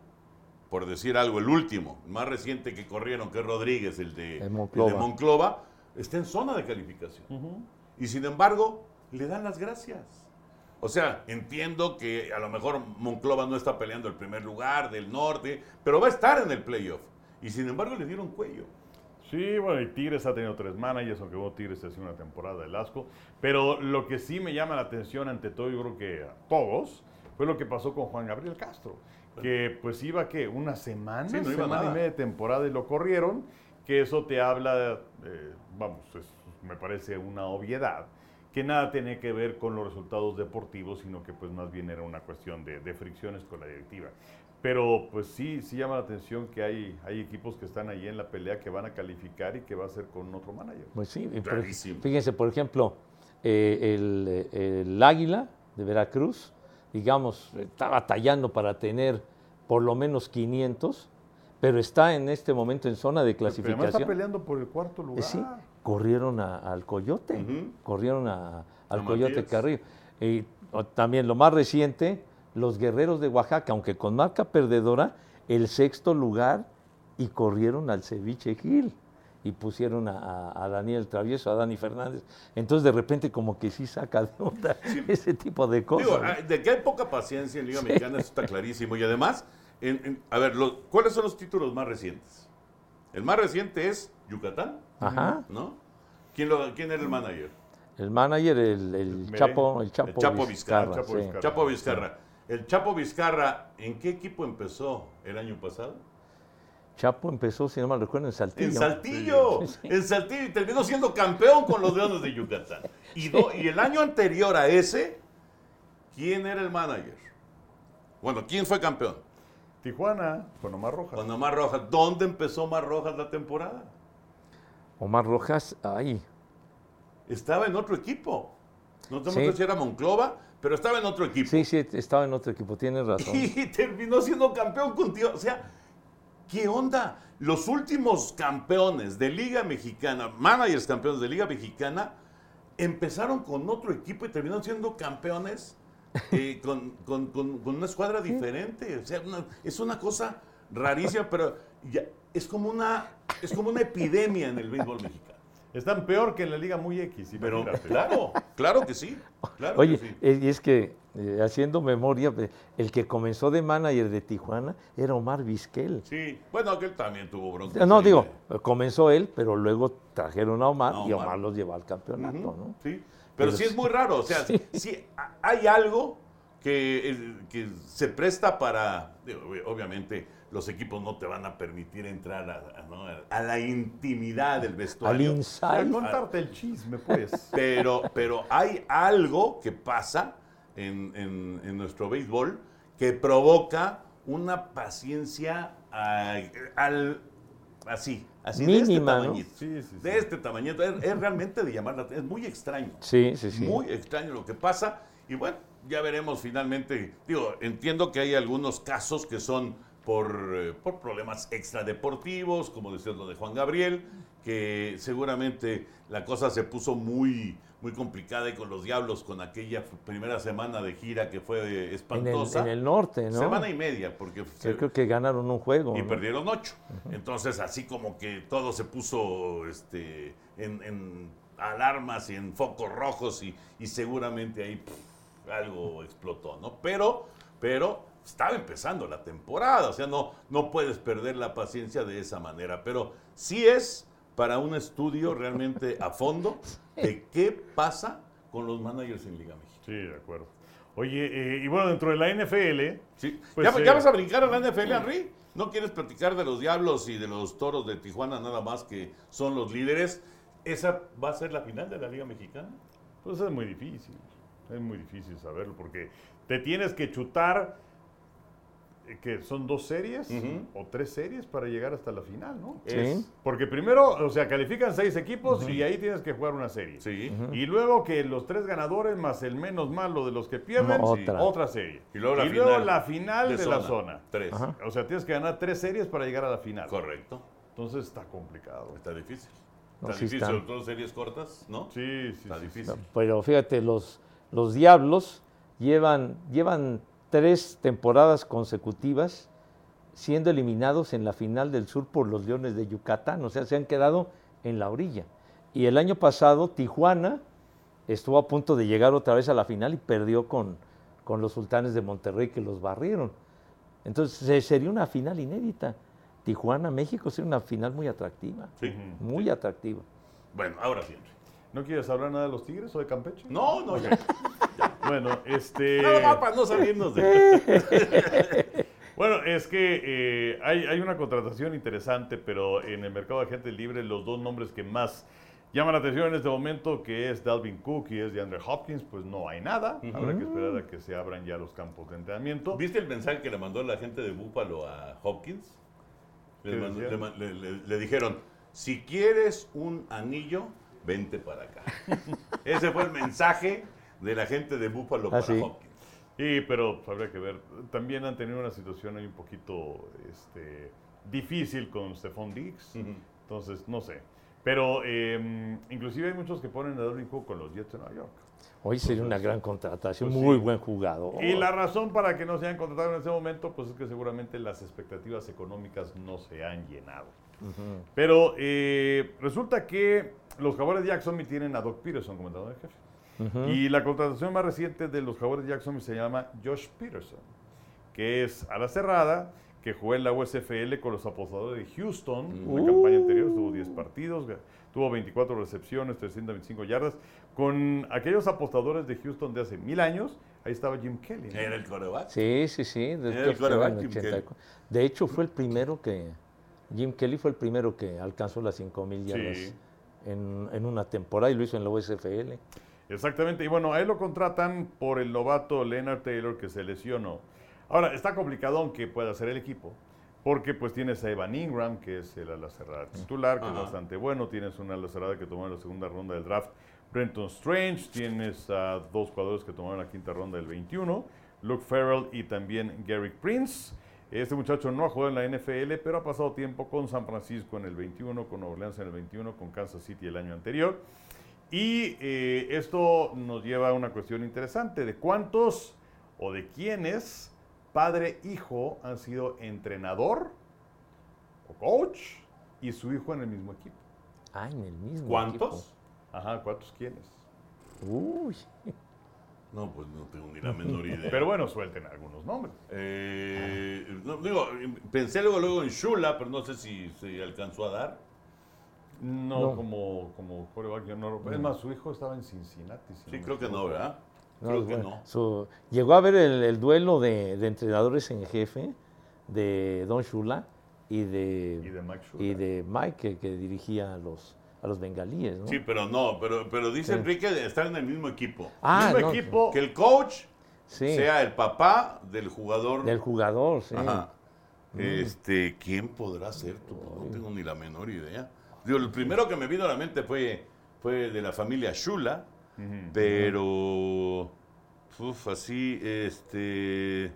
por decir algo, el último, el más reciente que corrieron, que es Rodríguez, el de, El el Monclova. de Monclova, está en zona de calificación. Y sin embargo, le dan las gracias. O sea, entiendo que a lo mejor Monclova no está peleando el primer lugar del norte, pero va a estar en el playoff. Y sin embargo le dieron cuello. Sí, bueno, y Tigres ha tenido tres managers, aunque bueno, Tigres ha sido una temporada del asco. Pero lo que sí me llama la atención ante todo, yo creo que a todos, fue lo que pasó con Juan Gabriel Castro. Que pues iba, ¿qué? Una semana, Sí, no iba semana nada. y media de temporada y lo corrieron. Que eso te habla, eh, vamos, es- me parece una obviedad, que nada tenía que ver con los resultados deportivos, sino que pues más bien era una cuestión de, de fricciones con la directiva. Pero pues sí, sí llama la atención que hay, hay equipos que están ahí en la pelea que van a calificar y que va a ser con otro manager. Pues sí, por- Rarísimo. fíjense, por ejemplo, eh, el, el Águila de Veracruz, digamos, está batallando para tener por lo menos 500, pero está en este momento en zona de Pero además está clasificación. peleando por el cuarto Eh, lugar. sí, corrieron a- al Coyote, corrieron a- al A Coyote Matías. Carrillo. Y o, también lo más reciente, los Guerreros de Oaxaca, aunque con marca perdedora, el sexto lugar y corrieron al Ceviche Gil y pusieron a, a- a Daniel Travieso, a Dani Fernández. Entonces de repente como que sí saca de onda ese tipo de cosas. Digo, ¿no? de que hay poca paciencia en Liga Mexicana, eso está clarísimo. Y además, en- en- a ver, los- ¿cuáles son los títulos más recientes? El más reciente es Yucatán, Ajá. ¿no? ¿Quién, lo- quién era el manager? El manager, el. Chapo, el Chapo, El Chapo Vizcarra, Vizcarra, Chapo sí. Vizcarra. Chapo Vizcarra. El Chapo Vizcarra, ¿en qué equipo empezó el año pasado? Chapo empezó, si no mal recuerdo, en Saltillo. En Saltillo, en Saltillo, y terminó siendo campeón con los Leones de Yucatán. Y, do- y el año anterior a ese, ¿quién era el manager? Bueno, ¿quién fue campeón? Tijuana, con Omar Rojas. Con Omar Rojas. ¿Dónde empezó Omar Rojas la temporada? Omar Rojas, ay, Estaba en otro equipo. No tengo Sí. si era Monclova, pero estaba en otro equipo. sí, sí, estaba en otro equipo, tienes razón. Y terminó siendo campeón contigo. O sea, ¿qué onda? Los últimos campeones de Liga Mexicana, managers campeones de Liga Mexicana, empezaron con otro equipo y terminaron siendo campeones eh, con, con- con- con una escuadra diferente. O sea, una- es una cosa rarísima, pero ya- es, como una, es como una epidemia en el béisbol mexicano. Están peor que en la Liga Muy X. Pero claro, claro que sí. Claro Oye, que sí. y es que eh, haciendo memoria, eh, el que comenzó de manager de Tijuana era Omar Vizquel. Sí, bueno, aquel también tuvo broncas. No, digo, comenzó él, pero luego trajeron a Omar A y Omar. Omar los llevó al campeonato, ¿no? Sí, pero Pero sí es sí. muy raro, o sea, sí, ha- hay algo que, que se presta para, obviamente los equipos no te van a permitir entrar a, a- ¿no? a la intimidad del Al vestuario, A inside. contarte el chisme, pues. pero, pero hay algo que pasa en, en- en nuestro béisbol que provoca una paciencia a- al, así, así de Mínima, este ¿no? tamañito, Sí, sí, sí. de este tamañito, es, es realmente de llamar la atención, es muy extraño. Sí, sí, sí. Muy extraño lo que pasa. Y bueno, ya veremos finalmente. Digo, entiendo que hay algunos casos que son por, eh, por problemas extradeportivos, como decía lo de Juan Gabriel, que seguramente la cosa se puso muy, muy complicada y con los diablos, con aquella primera semana de gira que fue en, el, espantosa. en el norte, ¿no? Semana y media, porque se- Yo creo que ganaron un juego. y ¿no? perdieron ocho. Entonces, así como que todo se puso este, en, en alarmas y en focos rojos y, y seguramente ahí algo explotó, ¿no? Pero, pero estaba empezando la temporada, o sea, no, no puedes perder la paciencia de esa manera, pero sí es para un estudio realmente a fondo de qué pasa con los managers en Liga México. Sí, de acuerdo. Oye, eh, y bueno, dentro de la NFL, Sí. Pues, ¿Ya, eh, ya vas a brincar a la NFL, Henry? ¿No quieres platicar de los Diablos y de los Toros de Tijuana nada más que son los líderes? ¿Esa va a ser la final de la Liga Mexicana? pues es muy difícil. Es muy difícil saberlo porque te tienes que chutar eh, que son dos series o tres series para llegar hasta la final, ¿no? Sí. Es- Porque primero, o sea, califican seis equipos y ahí tienes que jugar una serie. Sí. Y luego que los tres ganadores más el menos malo de los que pierden, No, sí, otra. otra serie. Y luego la final la final de, la zona. Tres. Ajá. O sea, tienes que ganar tres series para llegar a la final. Correcto. Entonces está complicado. Está difícil. No, Está sí difícil, sobre todo series cortas, ¿no? Sí, sí, Está sí. difícil. Pero fíjate, los, los Diablos llevan, llevan tres temporadas consecutivas siendo eliminados en la final del sur por los Leones de Yucatán. O sea, se han quedado en la orilla. Y el año pasado, Tijuana estuvo a punto de llegar otra vez a la final y perdió con, con los Sultanes de Monterrey que los barrieron. Entonces, se- sería una final inédita. Tijuana, México, sería una final muy atractiva. Sí. Muy atractiva. Bueno, ahora sí. ¿No quieres hablar nada de los Tigres o de Campeche? No, no, ya. Bueno, este... Más para no salirnos de. Bueno, es que eh, hay, hay una contratación interesante, pero en el mercado de gente libre los dos nombres que más llaman la atención en este momento, que es Dalvin Cook y es DeAndre Hopkins, pues no hay nada. Habrá que esperar a que se abran ya los campos de entrenamiento. ¿Viste el mensaje que le mandó la gente de Búfalo a Hopkins? Le, ¿Qué mandó- decía? le ma- le- le- le dijeron, si quieres un anillo, vente para acá. Ese fue el mensaje de la gente de Búfalo Ah, para sí. Hopkins. Sí, pero habría que ver. También han tenido una situación ahí un poquito este, difícil con Stephon Diggs. Entonces, no sé. Pero eh, inclusive hay muchos que ponen a Dalvin Cook con los Jets de Nueva York. Hoy sería una gran contratación, pues muy sí. buen jugador. Y la razón para que no se hayan contratado en este momento, pues es que seguramente las expectativas económicas no se han llenado. Pero eh, resulta que los Jaguares de Jacksonville tienen a Doc Peterson como entrenador en jefe. Y la contratación más reciente de los Jaguares de Jacksonville se llama Josh Peterson, que es a la cerrada, que jugó en la USFL con los apostadores de Houston. En la campaña anterior tuvo 10 partidos, tuvo 24 recepciones, 325 yardas. Con aquellos apostadores de Houston de hace mil años, ahí estaba Jim Kelly. ¿no? Era el coreback. Sí, sí, sí. de Era el en Jim 84. De hecho, fue el primero que. Jim Kelly fue el primero que alcanzó las 5.000 yardas Sí. en, en una temporada y lo hizo en la USFL. Exactamente, y bueno, a él lo contratan por el novato Leonard Taylor que se lesionó. Ahora, está complicado que pueda ser el equipo, porque pues tienes a Evan Ingram, que es el ala cerrada titular, que Ajá. es bastante bueno, tienes una ala cerrada que tomó en la segunda ronda del draft, Brenton Strange, tienes a dos jugadores que tomaron la quinta ronda del 21, Luke Farrell y también Gary Prince. Este muchacho no ha jugado en la NFL, pero ha pasado tiempo con San Francisco en el 21, con Nueva Orleans en el 21, con Kansas City el año anterior. Y eh, esto nos lleva a una cuestión interesante de cuántos o de quiénes padre e hijo han sido entrenador o coach y su hijo en el mismo equipo. Ah, en el mismo. ¿Cuántos? Ajá, ¿cuántos quiénes? equipo. Uy. No, pues no tengo ni la menor idea. Pero bueno, suelten algunos nombres. Eh, no, digo, pensé luego, luego en Shula, pero no sé si se alcanzó a dar. No, No. como, como quarterback, yo no- Es más, su hijo estaba en Cincinnati. si Sí, creo que no. ¿verdad? No, creo que bueno, no. su- llegó a ver el, el duelo de, de entrenadores en jefe de Don Shula y de, Y de Mike Shula. y de Mike, que, que dirigía a los, a los bengalíes. ¿no? Sí, pero no, pero, pero dice Sí. Enrique de estar en el mismo equipo. Ah, mismo no, equipo. Que el coach sí, sea el papá del jugador. del jugador, sí. Ajá. Este, ¿quién podrá ser? tú? No tengo ni la menor idea. Digo, el primero que me vino a la mente fue, fue de la familia Shula, pero uf, así, este,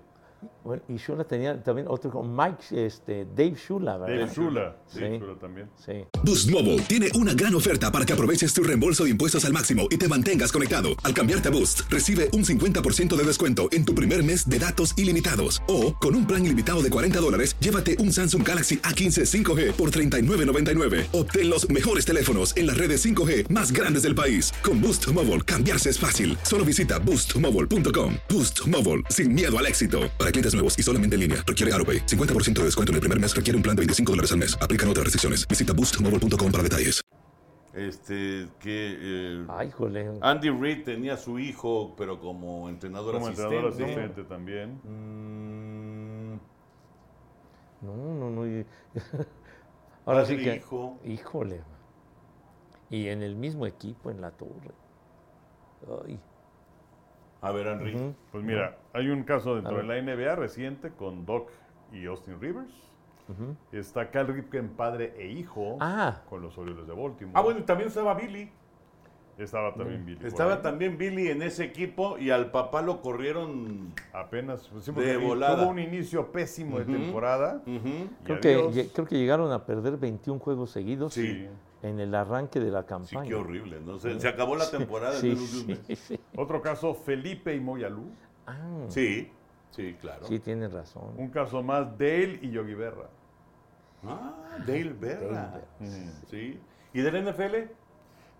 Bueno, y Shula tenía también otro, con Mike, este, Dave Shula, ¿verdad? Dave Shula. Sí. Dave Shula también. Sí. Boost Mobile tiene una gran oferta para que aproveches tu reembolso de impuestos al máximo y te mantengas conectado. Al cambiarte a Boost, recibe un 50% de descuento en tu primer mes de datos ilimitados. O, con un plan ilimitado de 40 dólares, llévate un Samsung Galaxy A15 5G por $39.99. Obtén los mejores teléfonos en las redes 5G más grandes del país. Con Boost Mobile, cambiarse es fácil. Solo visita boostmobile.com. Boost Mobile, sin miedo al éxito. Para clientes nuevos y solamente en línea, requiere AroPay. 50% de descuento en el primer mes requiere un plan de 25 dólares al mes. Aplican otras restricciones. Visita boostmobile.com para detalles. este, que eh, Ay, jole. Andy Reid tenía a su hijo, pero como entrenador Como asistente. entrenador asistente también. Mm, No, no, no. Ahora sí que. hijo. Híjole. Y en el mismo equipo, en la torre. Ay. A ver, Henry. Pues mira, hay un caso dentro de la NBA reciente con Doc y Austin Rivers. Está Cal Ripken, padre e hijo, Ah. con los Orioles de Baltimore. Ah, bueno, y también estaba Billy. Estaba también Billy. Estaba también Billy en ese equipo y al papá lo corrieron. Apenas, pues, sí, De volada. tuvo un inicio pésimo de temporada. Creo que, adiós. creo que llegaron a perder 21 juegos seguidos Sí. En el arranque de la Sí, campaña. qué horrible, ¿no? Se, se acabó la temporada en Sí, menos de un mes. sí, sí. Otro caso, Felipe y Moyalú. Ah, Sí, sí, claro. sí, tienes razón. Un caso más, Dale y Yogi Berra. Ah, Dale Berra. Dale Sí. ¿Y del NFL?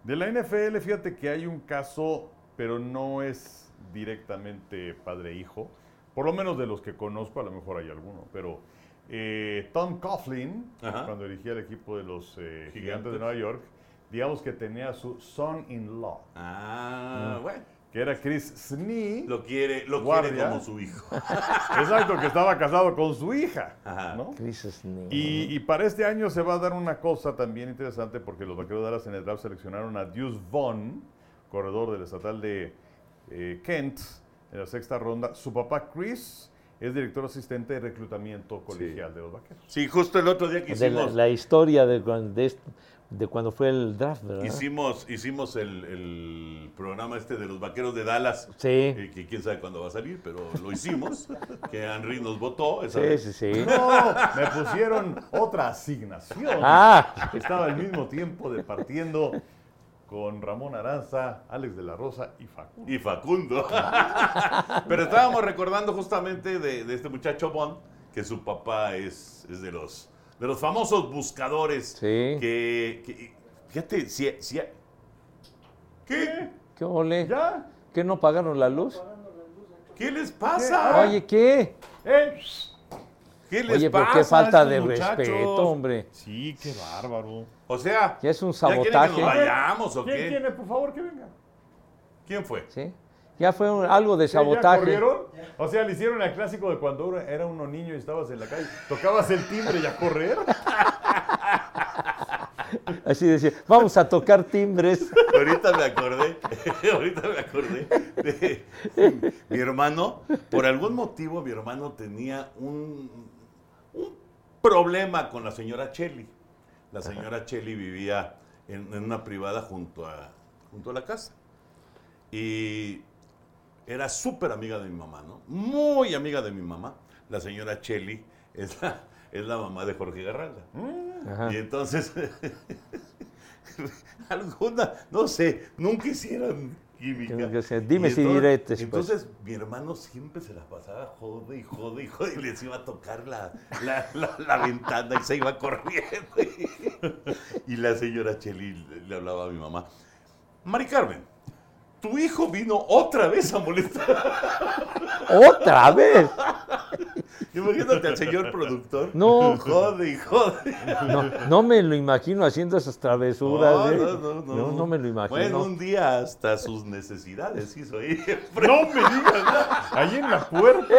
De la NFL, fíjate que hay un caso, pero no es directamente padre-hijo. Por lo menos de los que conozco, a lo mejor hay alguno. Pero eh, Tom Coughlin, Ajá. cuando dirigía el equipo de los eh, Gigantes. gigantes de Nueva York, digamos que tenía su son-in-law, Ah, bueno. que era Chris Snee. Lo quiere, lo quiere como su hijo. Exacto, que estaba casado con su hija. Ajá. ¿no? Chris Snee. Y, y para este año se va a dar una cosa también interesante porque los vaqueros de Dallas en el draft seleccionaron a Deuce Vaughn, corredor del estatal de eh, Kent, en la sexta ronda. Su papá Chris es director asistente de reclutamiento colegial de los vaqueros. Sí, justo el otro día que de la, hicimos, la historia de, cuando fue el draft, ¿verdad? hicimos, hicimos el, el programa este de los vaqueros de Dallas. Sí, eh, que quién sabe cuándo va a salir, pero lo hicimos. que Henry nos votó. esa sí, vez. sí, sí. No, me pusieron otra asignación. Ah, Estaba al mismo tiempo departiendo con Ramón Aranza, Alex de la Rosa y Facu. Y Facundo. Pero estábamos recordando justamente de, de este muchacho Bond, que su papá es, es de, los, de los famosos buscadores. Sí. Que, que- fíjate, si, si- ¿qué? ¿qué ole? ¿Ya? ¿Qué no pagaron la luz? ¿Qué les pasa? Oye, ¿qué? ¿Eh? ¿Qué les Oye, pero pasa? qué falta a de muchachos? respeto, hombre. Sí, qué bárbaro. O sea, Ya es un ¿ya quieren que sabotaje. nos vayamos o ¿Quién qué? tiene, por favor, que venga? ¿Quién fue? ¿Sí? Ya fue un- algo de ¿Sí, ¿Ya sabotaje. corrieron? O sea, le hicieron el clásico de cuando era uno niño y estabas en la calle. Tocabas el timbre y a correr. Así decía, vamos a tocar timbres. Ahorita me acordé, ahorita me acordé de mi hermano. Por algún motivo mi hermano tenía un, un problema con la señora Cheli. La señora Cheli vivía en, en una privada junto a, junto a la casa. Y era súper amiga de mi mamá, ¿no? Muy amiga de mi mamá. La señora Cheli es la, es la mamá de Jorge Garralda. Ajá. Y entonces, alguna, no sé, nunca hicieron química. Que dimes y entonces- diretes, pues. Entonces, mi hermano siempre se la pasaba jode y jode y jode y les iba a tocar la, la, la- la ventana y se iba corriendo. Y la señora Cheli le, le hablaba a mi mamá, Mari Carmen, tu hijo vino otra vez a molestar. ¿Otra vez? Imagínate al señor productor. No. Jode y jode. No, no me lo imagino haciendo esas travesuras. No, ¿eh? no, no, no. No, no me lo imagino. Bueno, un día hasta sus necesidades hizo ahí. No me digas nada. Ahí en la puerta.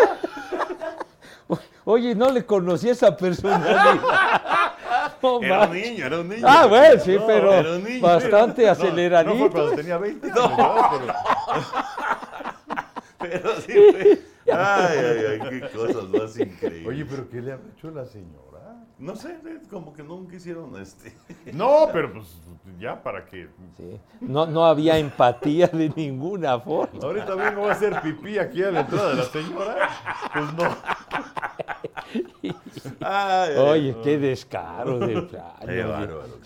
Oye, no le conocí esa personalidad. No Era un niño, era un niño. Ah, bueno, sí, No, pero era un niño. bastante No, aceleradito. No fue cuando tenía 20 años, ¿no? Pero- Pero sí fue. Ay, ay, ay, qué cosas más increíbles. Oye, pero ¿qué le habrá hecho la señora? No sé, como que nunca hicieron este. No, pero pues ya para que. Sí. No, no había empatía de ninguna forma. Ahorita vengo a hacer pipí aquí a la entrada de la señora. Pues no. Ay, Oye, qué descaro de plano. Qué bárbaro,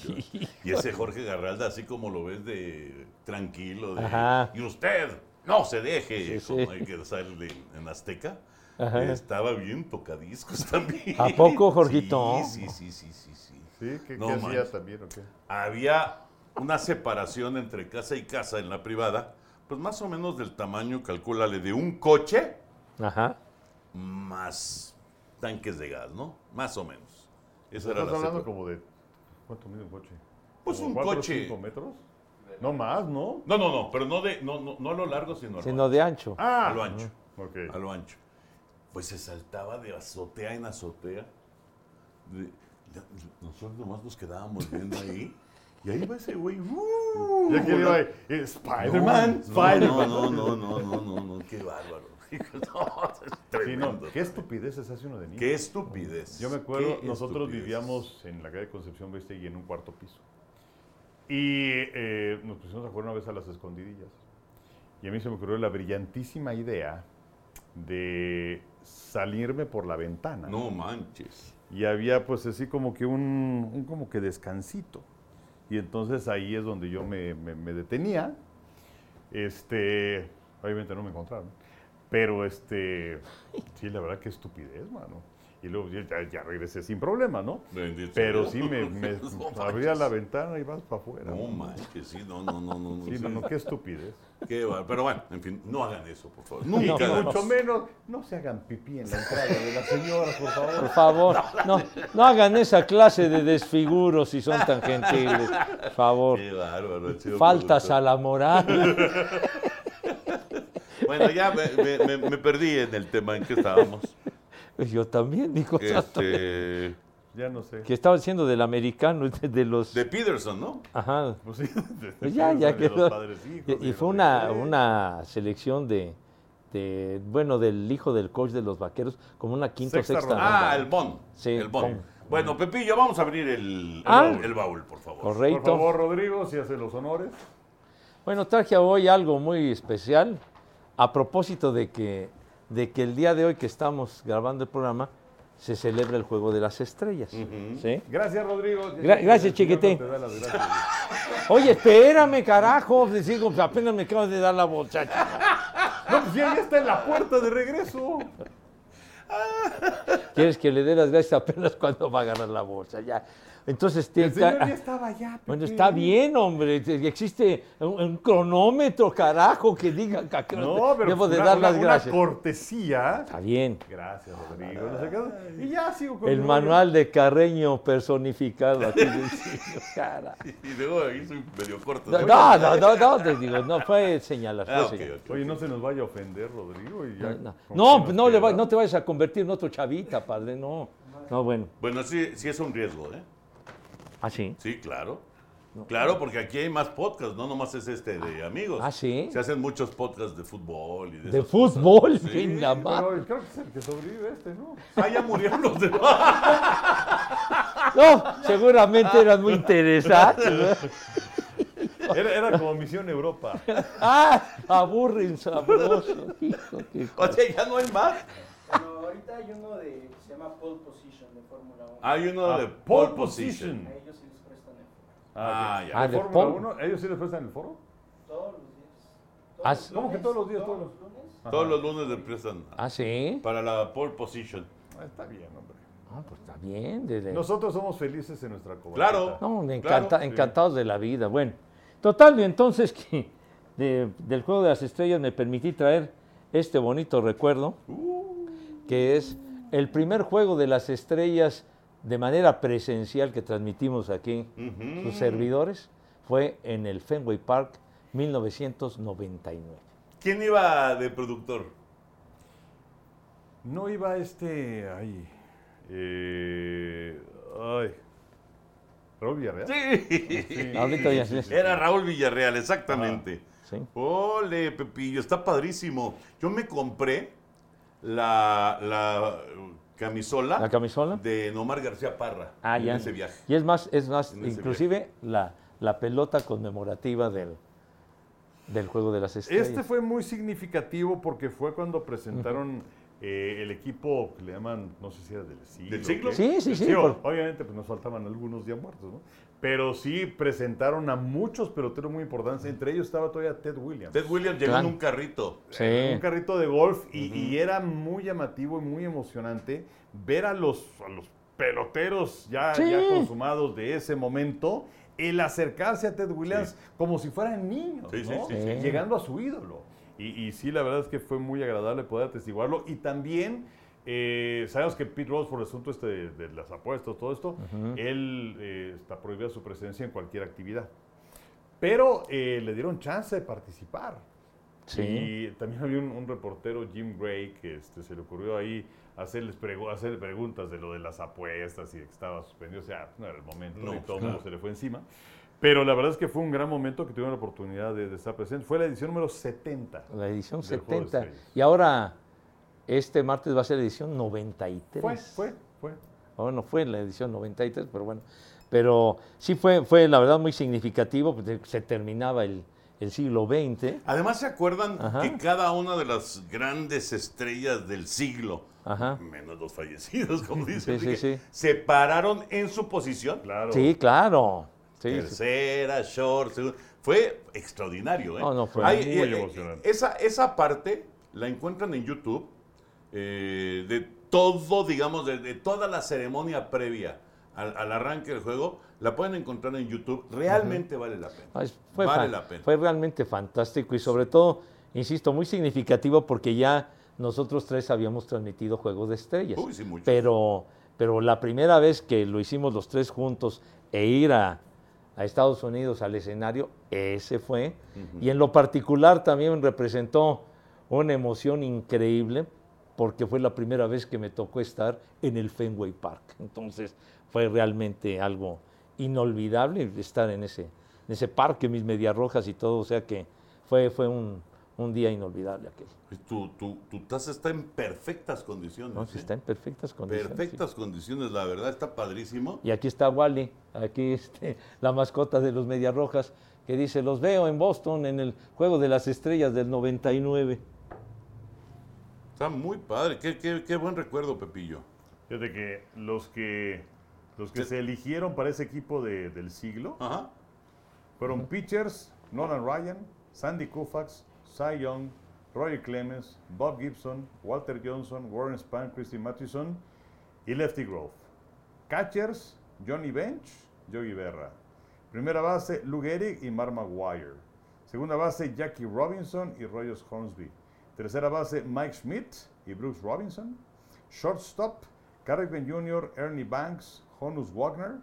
Y ese Jorge Garralda, así como lo ves de tranquilo, de, Ajá. y usted no se deje, Sí, como sí. hay que sale en Azteca, Ajá. estaba bien tocadiscos también. ¿A poco, Jorgito? Sí, sí, sí, sí, sí. ¿Sí? ¿Qué, No qué hacía también o qué? Había una separación entre casa y casa en la privada, pues más o menos del tamaño, calcúlale, de un coche Ajá. más tanques de gas, ¿no? Más o menos. Esa era Estás la hablando separación. como de. ¿Cuánto mide un coche? Pues ¿Como un cuatro o coche. cinco metros? No más, ¿no? No, no, no, pero no, de, no, no, no a lo largo, sino a lo Sino ancho. de ancho. Ah, A lo ancho. Ok. A lo ancho. Pues se saltaba de azotea en azotea. De- ya- nosotros nomás nos quedábamos viendo ahí. Y ahí va ese güey. ¡uh! Y aquí le iba ahí, eh, Spider-Man, Spider-Man. No, no, no, no, no, no, qué bárbaro. No, es Sí, no, qué estupideces hace uno de niño. Qué estupidez. Yo me acuerdo, nosotros estupidez. vivíamos en la calle Concepción y en un cuarto piso. Y eh, nos pusimos a jugar una vez a las escondidillas. Y a mí se me ocurrió la brillantísima idea de salirme por la ventana. No manches. Y había pues así como que un, un como que descansito. Y entonces ahí es donde yo me, me- me detenía. Este, obviamente no me encontraron. Pero este, sí, la verdad que estupidez, mano. Y luego ya, ya- regresé sin problema, ¿no? Bendito Pero sí me, me No abría manches. la ventana y vas para afuera. No manches, sí, no, no, no, no. no, Sí, sí. no, no, qué estupidez. Qué bárbaro. Pero bueno, en fin, no hagan eso, por favor. Nunca que mucho menos, no se hagan pipí en la entrada de la señora, por favor. Por favor, no, no hagan esa clase de desfiguros si son tan gentiles. Por favor. Qué bárbaro. chido Faltas productor. a la moral. Bueno, ya me, me- me- me perdí en el tema en que estábamos. Yo también, digo, Este, Ya no sé. que estaba diciendo del americano, de, de los... de Peterson, ¿no? Ajá. Pues sí, de- Pues ya, ya de los quedó. padres hijos, Y, fue una, una selección de, de, bueno, del hijo del coach de los vaqueros, como una quinta o Sexta sexta ronda. ronda. Ah, el Bond. Sí, el Bond. Bueno, Pepillo, vamos a abrir el, el, Ah. baúl, el baúl, por favor. Por Correcto. favor, Rodrigo, si hace los honores. Bueno, traje hoy algo muy especial a propósito de que, de que el día de hoy que estamos grabando el programa se celebra el Juego de las Estrellas. ¿sí? Gracias, Rodrigo. Gra- gracias, chiquitín. Oye, espérame, carajo. Les digo, pues apenas me acabo de dar la bolsa. No, pues ya, ya está en la puerta de regreso. ¿Quieres que le dé las gracias apenas cuando va a agarrar la bolsa? Ya. Entonces, El señor ya estaba allá. Bueno, está bien, hombre. Existe un, un cronómetro, carajo, que diga que No, pero debo de una, dar una- las una gracias. cortesía. Está bien. Gracias, Rodrigo. Y ya sigo con El manual de Carreño personificado aquí cara. Y luego ahí soy medio corto. No, no, no, no, no, te digo, no fue señalar, fue Ah, señalar. Oye, no se nos vaya a ofender, Rodrigo. Y ya, No, ¿con no, no, le va- no te vayas a convertir en otro chavita, padre, no. No, bueno. Bueno, sí, sí es un riesgo, ¿eh? ¿Ah, sí? Sí, claro. Claro, porque aquí hay más podcasts, no nomás es este de amigos. Ah, ¿sí? Se hacen muchos podcasts de fútbol y de De fútbol, cosas. Sí. Pero creo que es el que sobrevive este, ¿no? Ah, ya murieron los demás. No, seguramente eran muy interesantes. Era, era como Misión Europa. Ah, aburren sabroso, hijo, qué O sea, ya no hay más. Pero ahorita hay uno de, que se llama Pole Position de Fórmula 1. Hay uno Ah, de pole pole position ellos sí les prestan el foro. Ah, ok. ya. Ah, ¿De de Fórmula pole. 1? ¿Ellos sí les prestan el foro? Todos los días. Ah, ¿cómo que todos los días, Todos todos los lunes. Todos los lunes le prestan Ah, sí. para la pole position. Ah, Está bien, hombre. Ah, pues está bien. de- de- Nosotros somos felices en nuestra comunidad. Claro. No, Claro, encanta, sí. encantados de la vida. Bueno, total, y entonces que de- del Juego de las Estrellas me permití traer este bonito recuerdo, que es el primer Juego de las Estrellas de manera presencial que transmitimos aquí, sus servidores, fue en el Fenway Park 1999. ¿Quién iba de productor? No iba este. Ay. Eh, ay. ¿Raúl Villarreal? Sí. Ahorita ya sé. Era Raúl Villarreal, exactamente. Sí. Ole, Pepillo, está padrísimo. Yo me compré la, la camisola, ¿La camisola? de Nomar García Parra Ah, en ya. ese viaje. Y es más, es más, inclusive la, la pelota conmemorativa del, del Juego de las Estrellas. Este fue muy significativo porque fue cuando presentaron eh, el equipo que le llaman, no sé si era del siglo. ¿Del siglo? Sí, sí, sí, por- Obviamente, pues nos faltaban algunos ya muertos, ¿no? Pero sí presentaron a muchos peloteros muy importantes. Entre ellos estaba todavía Ted Williams. Ted Williams llegó Claro. en un carrito. Sí. un carrito de golf y, y era muy llamativo y muy emocionante ver a los, a los peloteros ya, Sí. ya consumados de ese momento el acercarse a Ted Williams Sí. como si fueran niños, Sí, sí, ¿no? sí, sí. llegando a su ídolo. Y, y sí, la verdad es que fue muy agradable poder atestiguarlo. Y también eh, sabemos que Pete Rose, por el asunto este de, de las apuestas, todo esto, él eh, está prohibida su presencia en cualquier actividad. Pero eh, le dieron chance de participar. Sí. Y también había un, un reportero, Jim Gray, que este, se le ocurrió ahí hacerles pregu- hacer preguntas de lo de las apuestas y de que estaba suspendido. O sea, no era el momento No, y todo el mundo se le fue encima. Pero la verdad es que fue un gran momento que tuvieron la oportunidad de, de estar presentes. Fue la edición número 70. La edición del Juego de 70. Estrellas. Y ahora, este martes va a ser la edición 93. Fue, fue, fue. Bueno, fue la edición 93, pero bueno. Pero sí fue, fue la verdad muy significativo, porque se terminaba el, el siglo XX. Además, ¿se acuerdan Ajá. que cada una de las grandes estrellas del siglo, Ajá. menos los fallecidos, como dicen, sí, sí. se pararon en su posición? Claro. Sí, claro. Sí, sí. Tercera, short, segunda. Fue extraordinario. ¿eh? No, no, fue muy eh, emocionante. Esa, esa parte la encuentran en YouTube eh, de todo, digamos, de, de toda la ceremonia previa al, al arranque del juego. La pueden encontrar en YouTube. Realmente vale la pena. Fue, vale la pena. fue realmente fantástico y sobre todo, insisto, muy significativo porque ya nosotros tres habíamos transmitido Juegos de Estrellas. Uy, sí, muchos. pero, pero la primera vez que lo hicimos los tres juntos e ir a, a Estados Unidos al escenario, ese fue. Y en lo particular también representó una emoción increíble porque fue la primera vez que me tocó estar en el Fenway Park. Entonces fue realmente algo inolvidable estar en ese, en ese parque, mis medias rojas y todo. O sea que fue, fue un, un día inolvidable aquel. Tu, tu, tu taza está en perfectas condiciones. ¿no? ¿eh? Está en perfectas condiciones. sí. Perfectas condiciones, la verdad, está padrísimo. Y aquí está Wally, aquí este, la mascota de los Medias Rojas, que dice, los veo en Boston en el Juego de las Estrellas del 99. Está muy padre. Qué, qué- qué buen recuerdo, Pepillo. Fíjate que los que, los que Sí. se eligieron para ese equipo de- del siglo Ajá. fueron pitchers, Nolan Ryan, Sandy Koufax, Cy Young, Roger Clemens, Bob Gibson, Walter Johnson, Warren Spahn, Christy Matheson y Lefty Grove. Catchers, Johnny Bench, Yogi Berra. Primera base, Lou Gehrig y Mark Maguire. Segunda base, Jackie Robinson y Rogers Hornsby. Tercera base, Mike Schmidt y Brooks Robinson. Shortstop, Carrick Ben Jr., Ernie Banks, Honus Wagner.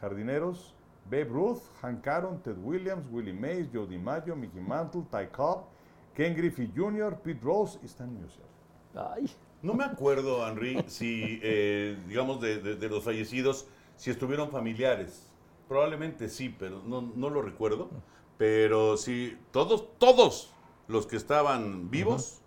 Jardineros, Babe Ruth, Hank Aaron, Ted Williams, Willie Mays, Joe DiMaggio, Mickey Mantle, Ty Cobb, Ken Griffey Jr., Pete Rose y Stan Musial. Ay, No me acuerdo, Henry, si, eh, digamos, de, de- de los fallecidos, si estuvieron familiares. Probablemente sí, pero no, no lo recuerdo. Pero sí, todos, todos los que estaban vivos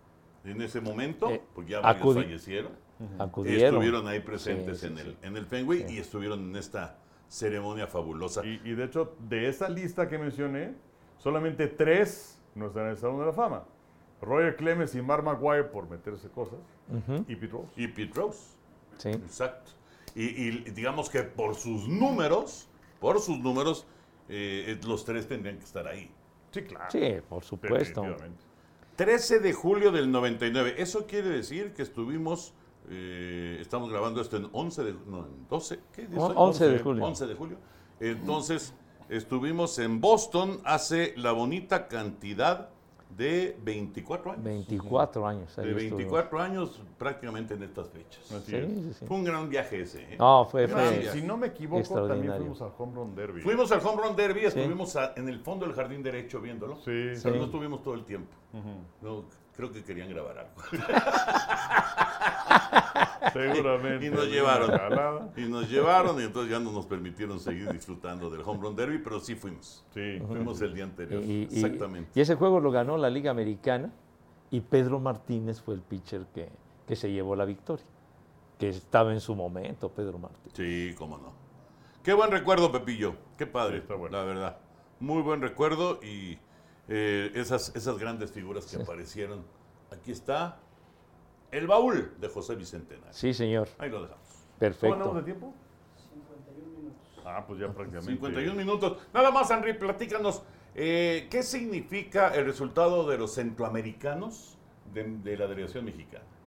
en ese momento, Eh, porque ya varios acudi- fallecieron, acudieron. estuvieron ahí presentes Sí, sí, en, el, sí. en el Fenway y estuvieron en esta ceremonia fabulosa. Y, y de hecho, de esa lista que mencioné, solamente tres no están en el Salón de la Fama. Roger Clemens y Mark Maguire por meterse cosas. Y Pete Rose. Y Pete Rose. Sí. Exacto. Y, y digamos que por sus números, por sus números, eh, los tres tendrían que estar ahí. Sí, claro. Sí, por supuesto. Definitivamente. 13 de julio del 99. Eso quiere decir que estuvimos, eh, estamos grabando esto en 11 de, no, en 12, ¿qué O- soy? 11 de julio. 11 de julio. Entonces, estuvimos en Boston hace la bonita cantidad de 24 años. 24 años. De estuvimos. 24 años prácticamente en estas fechas. Así Sí, es. sí, sí. Fue un gran viaje ese. ¿eh? No, fue, fue- viaje. Si no me equivoco, también fuimos al Home Run Derby. Fuimos al Home Run Derby, estuvimos a- en el fondo del jardín derecho viéndolo. Sí. Pero Sí. no estuvimos todo el tiempo. No, creo que querían grabar algo. Seguramente. Y nos llevaron. Y nos llevaron y entonces ya no nos permitieron seguir disfrutando del Home Run Derby, pero sí fuimos. Sí. Fuimos el día anterior. y, y- Exactamente. y ese juego lo ganó la Liga Americana y Pedro Martínez fue el pitcher que, que se llevó la victoria. Que estaba en su momento, Pedro Martínez. Sí, cómo no. Qué buen recuerdo, Pepillo. Qué padre, Sí, está bueno. la verdad. Muy buen recuerdo y eh, esas, esas grandes figuras que aparecieron. Aquí está el baúl de José Bicentenario. Sí, señor. Ahí lo dejamos. ¿Cómo andamos Perfecto. de tiempo? 51 minutos. Ah, pues ya prácticamente. 51 minutos. Nada más, Henry, platícanos. eh, ¿Qué significa el resultado de los centroamericanos de, de la delegación mexicana?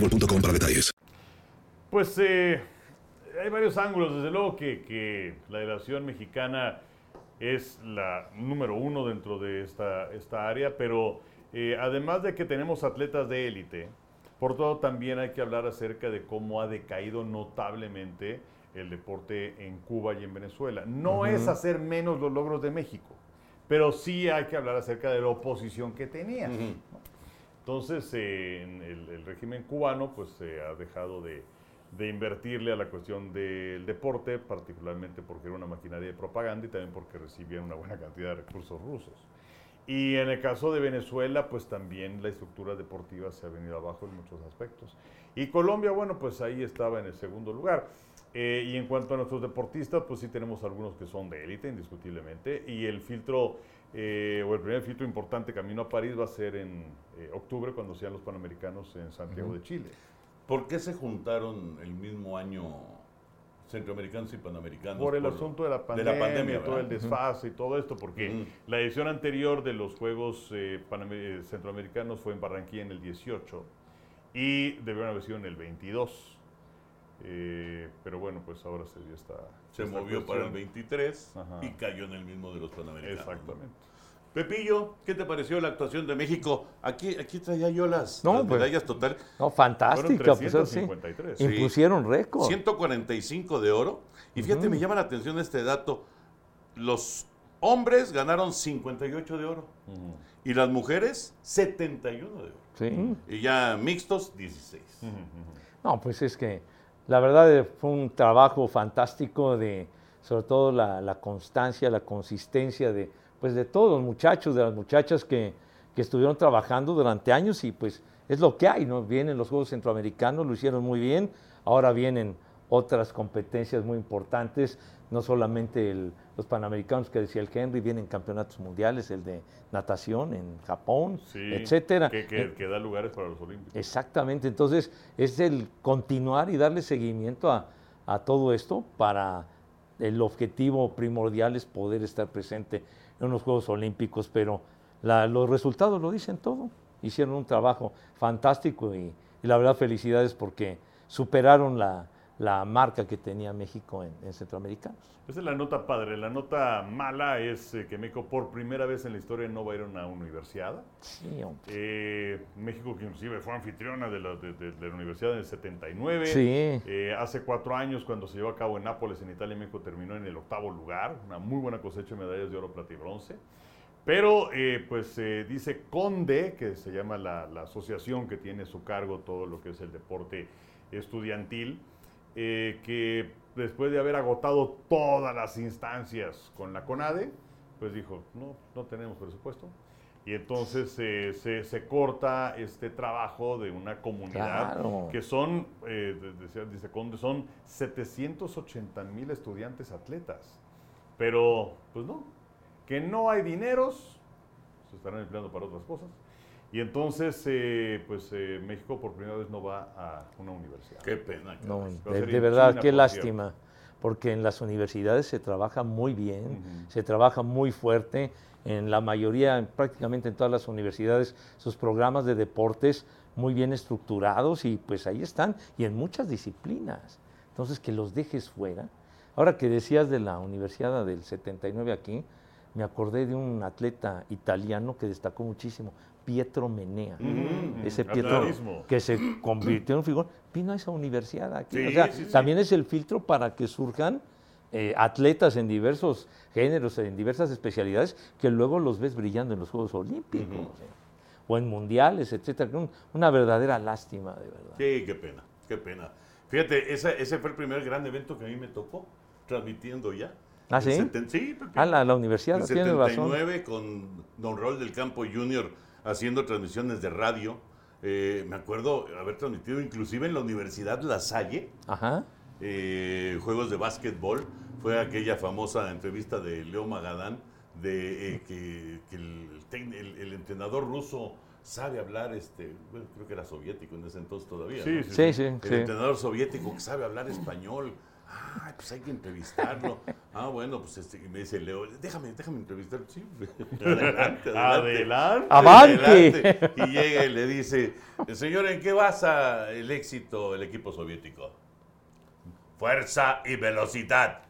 boostmobile.com para detalles. Pues eh, hay varios ángulos. Desde luego que, que la delegación mexicana es la número uno dentro de esta, esta área, pero eh, además de que tenemos atletas de élite, por todo también hay que hablar acerca de cómo ha decaído notablemente el deporte en Cuba y en Venezuela. No es hacer menos los logros de México, pero sí hay que hablar acerca de la oposición que tenía. Entonces, eh, en el, el régimen cubano pues se ha dejado de, de invertirle a la cuestión del deporte, particularmente porque era una maquinaria de propaganda y también porque recibían una buena cantidad de recursos rusos. Y en el caso de Venezuela, pues también la estructura deportiva se ha venido abajo en muchos aspectos. Y Colombia, bueno, pues ahí estaba en el segundo lugar. Eh, y en cuanto a nuestros deportistas, pues sí tenemos algunos que son de élite, indiscutiblemente. Y el filtro, eh, o el primer filtro importante camino a París va a ser en eh, octubre, cuando sean los Panamericanos en Santiago de Chile. ¿Por qué se juntaron el mismo año centroamericanos y panamericanos? Por el asunto de la pandemia, pandemia, todo el desfase y todo esto, porque la edición anterior de los Juegos eh, eh, Centroamericanos fue en Barranquilla en el 18 y debieron haber sido en el 22. Eh, pero bueno, pues ahora se dio esta. Se esta movió para el cuestión. 23 Ajá. y cayó en el mismo de los panamericanos. ¿no? Exactamente. Pepillo, ¿qué te pareció la actuación de México? Aquí, aquí traía yo las, No, las pues, medallas total. No, Fueron fantástica. Pues, sí. 353. Sí. Impusieron récord. 145 de oro. Y fíjate, me llama la atención este dato. Los hombres ganaron 58 de oro. Ujú. Y las mujeres, 71 de oro. Sí. Y ya mixtos, 16. Ujú, ujú. No, pues es que la verdad eh, fue un trabajo fantástico de, sobre todo la, la constancia, la consistencia de, pues de todos los muchachos, de las muchachas que, que estuvieron trabajando durante años y pues es lo que hay, ¿no? Vienen los Juegos Centroamericanos, lo hicieron muy bien, ahora vienen otras competencias muy importantes, no solamente el- los Panamericanos que decía el Henry, vienen campeonatos mundiales, el de natación en Japón, Sí, etcétera. Que, que- Eh, que da lugares para los Olímpicos. Exactamente, entonces es el continuar y darle seguimiento a, a todo esto para el objetivo primordial es poder estar presente en unos Juegos Olímpicos, pero la- los resultados lo dicen todo. Hicieron un trabajo fantástico y, y la verdad felicidades porque superaron la, la marca que tenía México en, en Centroamericanos. Esa es la nota padre. La nota mala es eh, que México por primera vez en la historia no va a ir a una universidad. Sí, hombre. Eh, México que inclusive fue anfitriona de la, de- de- de la universidad en el 79. Sí. Eh, hace cuatro años, cuando se llevó a cabo en Nápoles, en Italia, México terminó en el octavo lugar. Una muy buena cosecha de medallas de oro, plata y bronce. Pero, eh, pues eh, dice Conde, que se llama la, la asociación que tiene su cargo todo lo que es el deporte estudiantil, eh, que después de haber agotado todas las instancias con la CONADE, pues dijo, no, no tenemos presupuesto. Y entonces eh, se, se corta este trabajo de una comunidad Claro. que son, eh, dice Conde, son 780 mil estudiantes atletas. Pero, pues no, que no hay dineros, se estarán empleando para otras cosas. Y entonces, eh, pues eh, México por primera vez no va a una universidad. Qué pena. No, de, verdad, China, qué por lástima, porque en las universidades se trabaja muy bien, se trabaja muy fuerte. En la mayoría, prácticamente en todas las universidades, sus programas de deportes muy bien estructurados y pues ahí están, y en muchas disciplinas. Entonces, que los dejes fuera. Ahora que decías de la Universidad del 79 aquí, me acordé de un atleta italiano que destacó muchísimo, Pietro Menea. Ujú, Ese ujú. Pietro que se convirtió en figura, vino a esa universidad aquí. Sí, o sea, sí, sí. también es el filtro para que surjan eh, atletas en diversos géneros, en diversas especialidades, que luego los ves brillando en los Juegos Olímpicos eh, o en mundiales, etcétera. Un- Una verdadera lástima, de verdad. Sí, qué pena, qué pena. Fíjate, ese, ese fue el primer gran evento que a mí me tocó, transmitiendo ya. ¿Ah, sí? sí. Ah, la, la universidad, razón. 79 con Don Rol del Campo Junior haciendo transmisiones de radio. Eh, me acuerdo haber transmitido inclusive en la Universidad La Salle Ajá. eh, juegos de básquetbol. Fue aquella famosa entrevista de Leo Magadán de eh, que, que el, el- el entrenador ruso sabe hablar, este, bueno, creo que era soviético en ese entonces todavía. Sí, ¿no? sí, Sí, sí, El sí. entrenador soviético que sabe hablar español. Ah, pues hay que entrevistarlo. Ah, bueno, pues este, y me dice Leo, déjame, déjame entrevistar. Sí, adelante, adelante. Adelante. ¡Avante! Adelante. Y llega y le dice, señor, ¿en qué basa el éxito del equipo soviético? Fuerza y velocidad.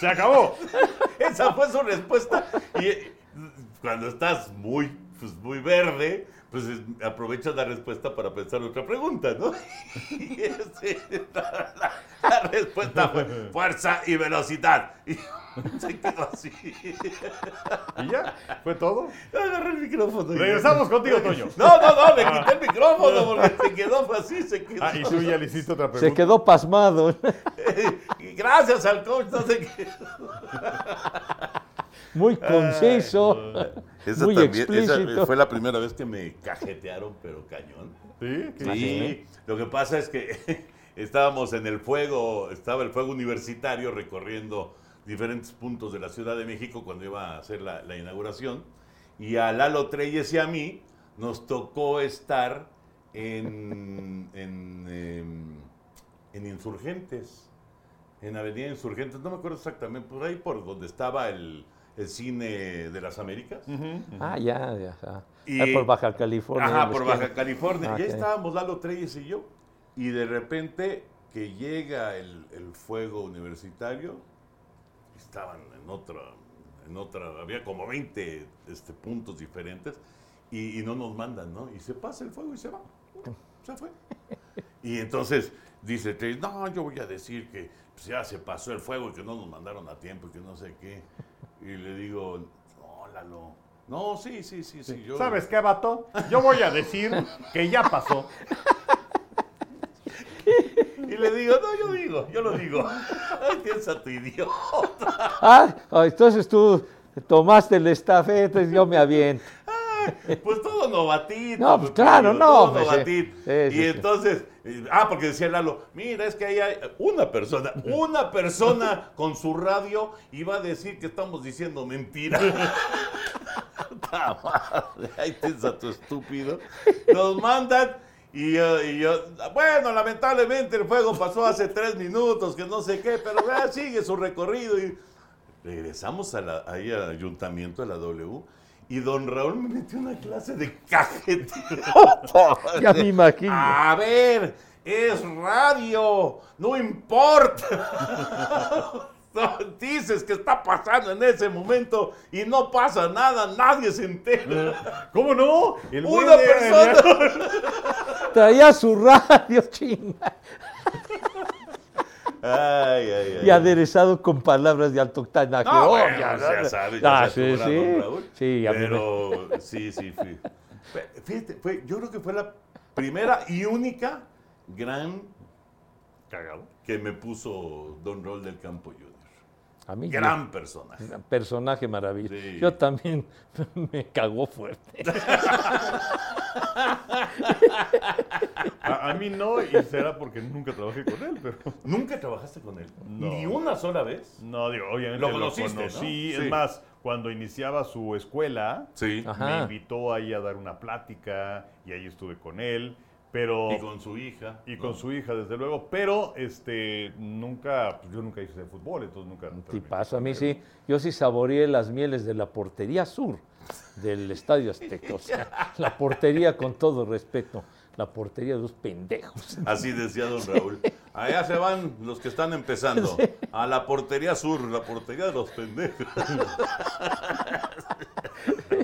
Se acabó. Esa fue su respuesta. Y eh, cuando estás muy, pues, muy verde, pues es- aprovechas la respuesta para pensar otra pregunta, ¿no? Y ese- la, la- la respuesta fue fuerza y velocidad. Y se quedó así. Y ya, fue todo. Agarré el micrófono. Regresamos contigo, Toño. No, no, no, le quité el micrófono porque se quedó así, se quedó. Ah, y tú ya le hiciste otra pregunta. Se quedó pasmado. Y gracias al coach, no sé qué. Muy conciso. Esa muy también- esa explícito. fue la primera vez que me cajetearon, pero cañón. ¿Sí? ¿Qué Sí, lo que pasa es que estábamos en el fuego, estaba el fuego universitario recorriendo diferentes puntos de la Ciudad de México cuando iba a hacer la, la inauguración. Y a Lalo Treyes y a mí nos tocó estar en, en, em, en Insurgentes, en Avenida Insurgentes, no me acuerdo exactamente, por ahí por donde estaba el, el cine de las Américas. Ah, ya, ya. ya. Y- Ah, por Baja California. Ajá, por. Baja California. Ah, Y ahí ok. estábamos Lalo Treyes y yo. Y de repente que llega el, el fuego universitario, estaban en otra, en otra, había como 20 este, puntos diferentes y, y no nos mandan, ¿no? Y se pasa el fuego y se va. Se fue. Y entonces dice Treyes, no, yo voy a decir que pues, ya se pasó el fuego y que no nos mandaron a tiempo y que no sé qué. Y le digo, no, Lalo. No, sí, sí, sí, sí. yo- ¿Sabes qué, vato? Yo voy a decir que ya pasó. Y le digo, no, yo digo, yo lo digo. Ay, piensa tu idiota. Ah, ah, entonces tú tomaste el estafeta y yo me aviento. Pues todo novatito. No, pues Pepillo, claro, no, Todo pues, sí. novatito. Sí, sí, y sí. entonces, eh, ah, porque decía Lalo, mira, es que ahí hay una persona, una persona con su radio iba a decir que estamos diciendo mentira. Ahí piensa tu estúpido. Nos mandan y yo, y yo, bueno, lamentablemente el fuego pasó hace tres minutos, que no sé qué, pero vea, sigue su recorrido y regresamos a la- ahí al ayuntamiento de la W y don Raúl me metió una clase de cajeteo. Ya me imagino. A ver, es radio, no importa. Dices que está pasando en ese momento y no pasa nada, nadie se entera. ¿Cómo no? El Una persona. Traía su radio, chinga. Ay, ay, ay. Y aderezado con palabras de alto octanaje. No, Oh, bueno, ya, ya, ya. sabe, ya Ah, sabe sí, sí. Raúl. Sí, a mí me- Pero sí, sí, fui. Fíjate, fue, yo creo que fue la primera y única gran Cagado. que me puso Don Rol del Campo Junior. A mí Gran persona. Un personaje maravilloso. Sí. Yo también me cagó fuerte. A, a mí no, y será porque nunca trabajé con él, pero. ¿Nunca trabajaste con él? No. Ni una sola vez. No, digo, obviamente Lo lo, conociste, ¿no? conocí. Sí. Es más, cuando iniciaba su escuela, Sí. Ajá. me invitó ahí a dar una plática y ahí estuve con él. Pero. Y con su hija. y con ¿no? su hija, desde luego, pero este nunca, pues yo nunca hice fútbol, entonces nunca. Tipazo. A mí sí, yo sí saboreé las mieles de la portería sur del Estadio Azteca. O sea, la portería con todo respeto. La portería de los pendejos. Así decía don Raúl. Allá se van los que están empezando. A la portería sur, la portería de los pendejos.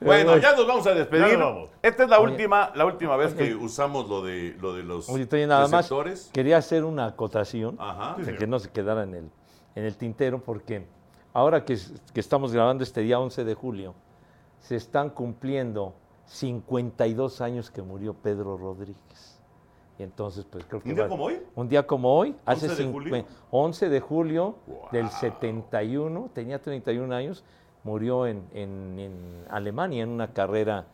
bueno, ya nos vamos a despedir. Ya nos vamos. Esta es la Oye. última, la última vez que usamos lo de, lo de los Oye, Toño, nada más quería hacer una acotación. Ajá. de que no se quedara en el, en el tintero, porque ahora que, es- que estamos grabando este día 11 de julio, se están cumpliendo 52 años que murió Pedro Rodríguez. Y entonces, pues creo que... ¿Un día va- como hoy? Un día como hoy, hace 11 de julio. 11 de julio Wow. del 71, tenía 31 años, murió en, en- en Alemania en una carrera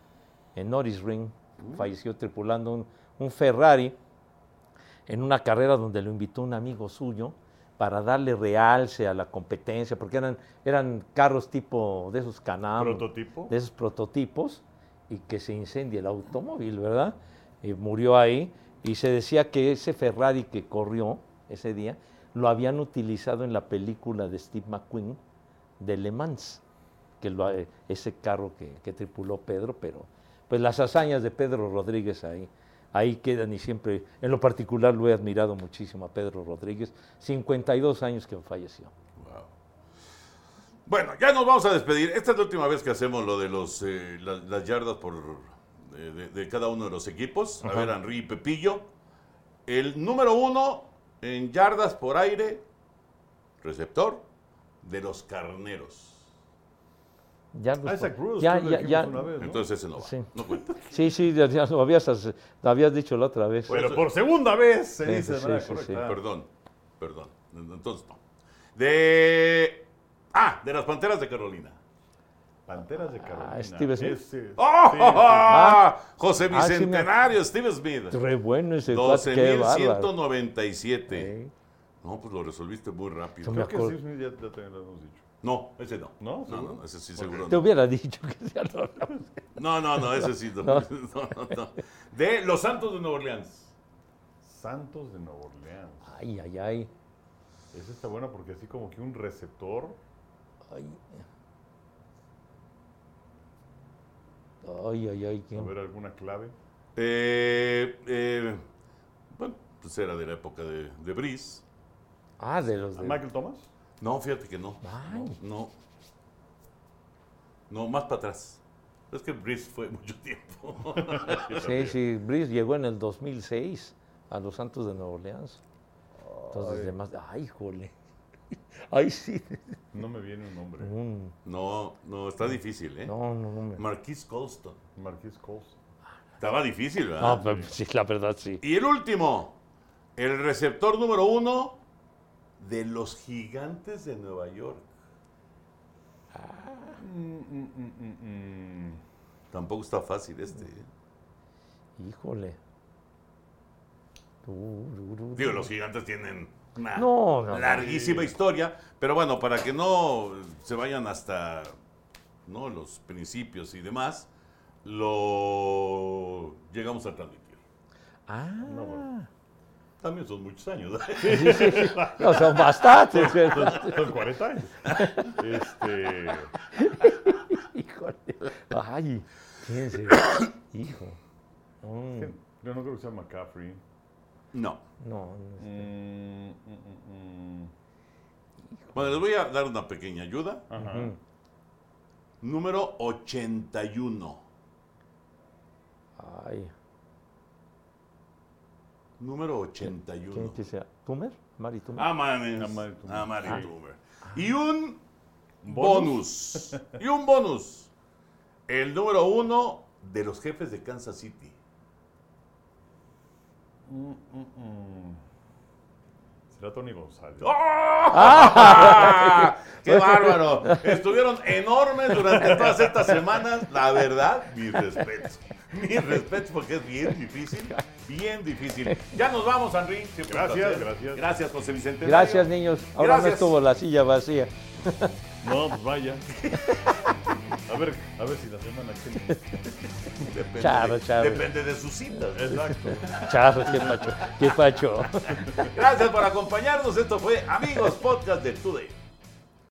en Norrisring, Mm. falleció tripulando un, un Ferrari en una carrera donde lo invitó un amigo suyo para darle realce a la competencia, porque eran, eran carros tipo de esos Prototipo. de esos prototipos, y que se incendia el automóvil, ¿verdad? Y murió ahí, y se decía que ese Ferrari que corrió ese día, lo habían utilizado en la película de Steve McQueen de Le Mans, que lo- eh, ese carro que, que tripuló Pedro, pero pues las hazañas de Pedro Rodríguez ahí, ahí quedan y siempre, en lo particular lo he admirado muchísimo a Pedro Rodríguez, 52 años que falleció. Wow. Bueno, ya nos vamos a despedir. Esta es la última vez que hacemos lo de los, eh, la- las yardas por, eh, de, de cada uno de los equipos. A ver, Henry y Pepillo. El número uno en yardas por aire, receptor, de los carneros. Ya, Isaac Bruce, ya, que ya, dijimos ya. una vez, ¿no? Entonces ese no va. Sí. No cuenta. Sí, sí, ya, ya lo, habías, lo habías dicho la otra vez. Bueno, por segunda vez se Sí, dice de sí, manera sí, sí. correcta. Perdón, perdón. Entonces no. De. Ah, de las panteras de Carolina. Panteras de Carolina. Ah, Steve Smith. ¡Oh! sí, sí. José Ah, sí me- Bicentenario, Steve Smith. Re bueno ese cuate, qué bárbaro. 12.197. Sí. No, pues lo resolviste muy rápido. Yo me Creo que. Steve Smith ya, ya también lo hemos dicho. No, ese no. ¿No? No, no, ese sí seguro Te no. hubiera dicho que ya no. No, no, no, ese sí no. No, no, no. De los Santos de Nueva Orleans. Santos de Nueva Orleans. Ay, ay, ay. Ese está bueno porque así como que un receptor. Ay, ay, ay. ay, A ver, alguna clave. Eh, eh, bueno, pues era de la época de, de Brice. Ah, de los de... ¿Michael Thomas? No, fíjate que no. Ay. No. No, más para atrás. Es que Brice fue mucho tiempo. Sí, sí, Brice llegó en el 2006 a los Santos de Nueva Orleans. Entonces, además, ay, jole. Ay, sí. No me viene un nombre. No, no, está difícil, ¿eh? no, no, no. me- Marquis Colston. Marquis Coles. Estaba difícil, ¿verdad? No, pero sí, la verdad sí. Y el último, el receptor número uno de los gigantes de Nueva York. Mm, Tampoco está fácil este. ¿eh? Híjole. Du, du, du, Digo, los gigantes tienen una No, no, larguísima historia, pero bueno, para que no se vayan hasta ¿no? los principios y demás, lo llegamos a transmitir. Ah, no, También son muchos años. son bastantes. Son 40 años. Este. Híjole. Ay. Hijo. Mm, Yo no creo que sea McCaffrey. No. no, no. Mm, mm, mm, mm. Bueno, les voy a dar una pequeña ayuda. Ajá. Número 81. Ay, Número ¿quién 81. que sea? ¿Tumer? ¿Mari Tumer? Ah. Ah, Mari Tumer. Ah, Mari Ah. Tumer. Y un ¿Bonus? bonus. y un bonus. El número uno de los jefes de Kansas City. Mm, mm, mm. Será Tony González. ¡Ah! ¡Qué bárbaro! Estuvieron enormes durante todas estas semanas. La verdad, mis respetos. Mis respetos porque es bien difícil. Bien difícil. Ya nos vamos, Henry. Siempre Gracias, gracias. Gracias, José Vicente. Gracias, niños. Ahora Gracias. no estuvo la silla vacía. No, pues vaya. A ver, a ver si la semana que viene. Depende, Charo, de, charo. depende de sus citas. Exacto. Charro, qué pacho. Qué pacho. Gracias por acompañarnos. Esto fue Amigos Podcast de Today.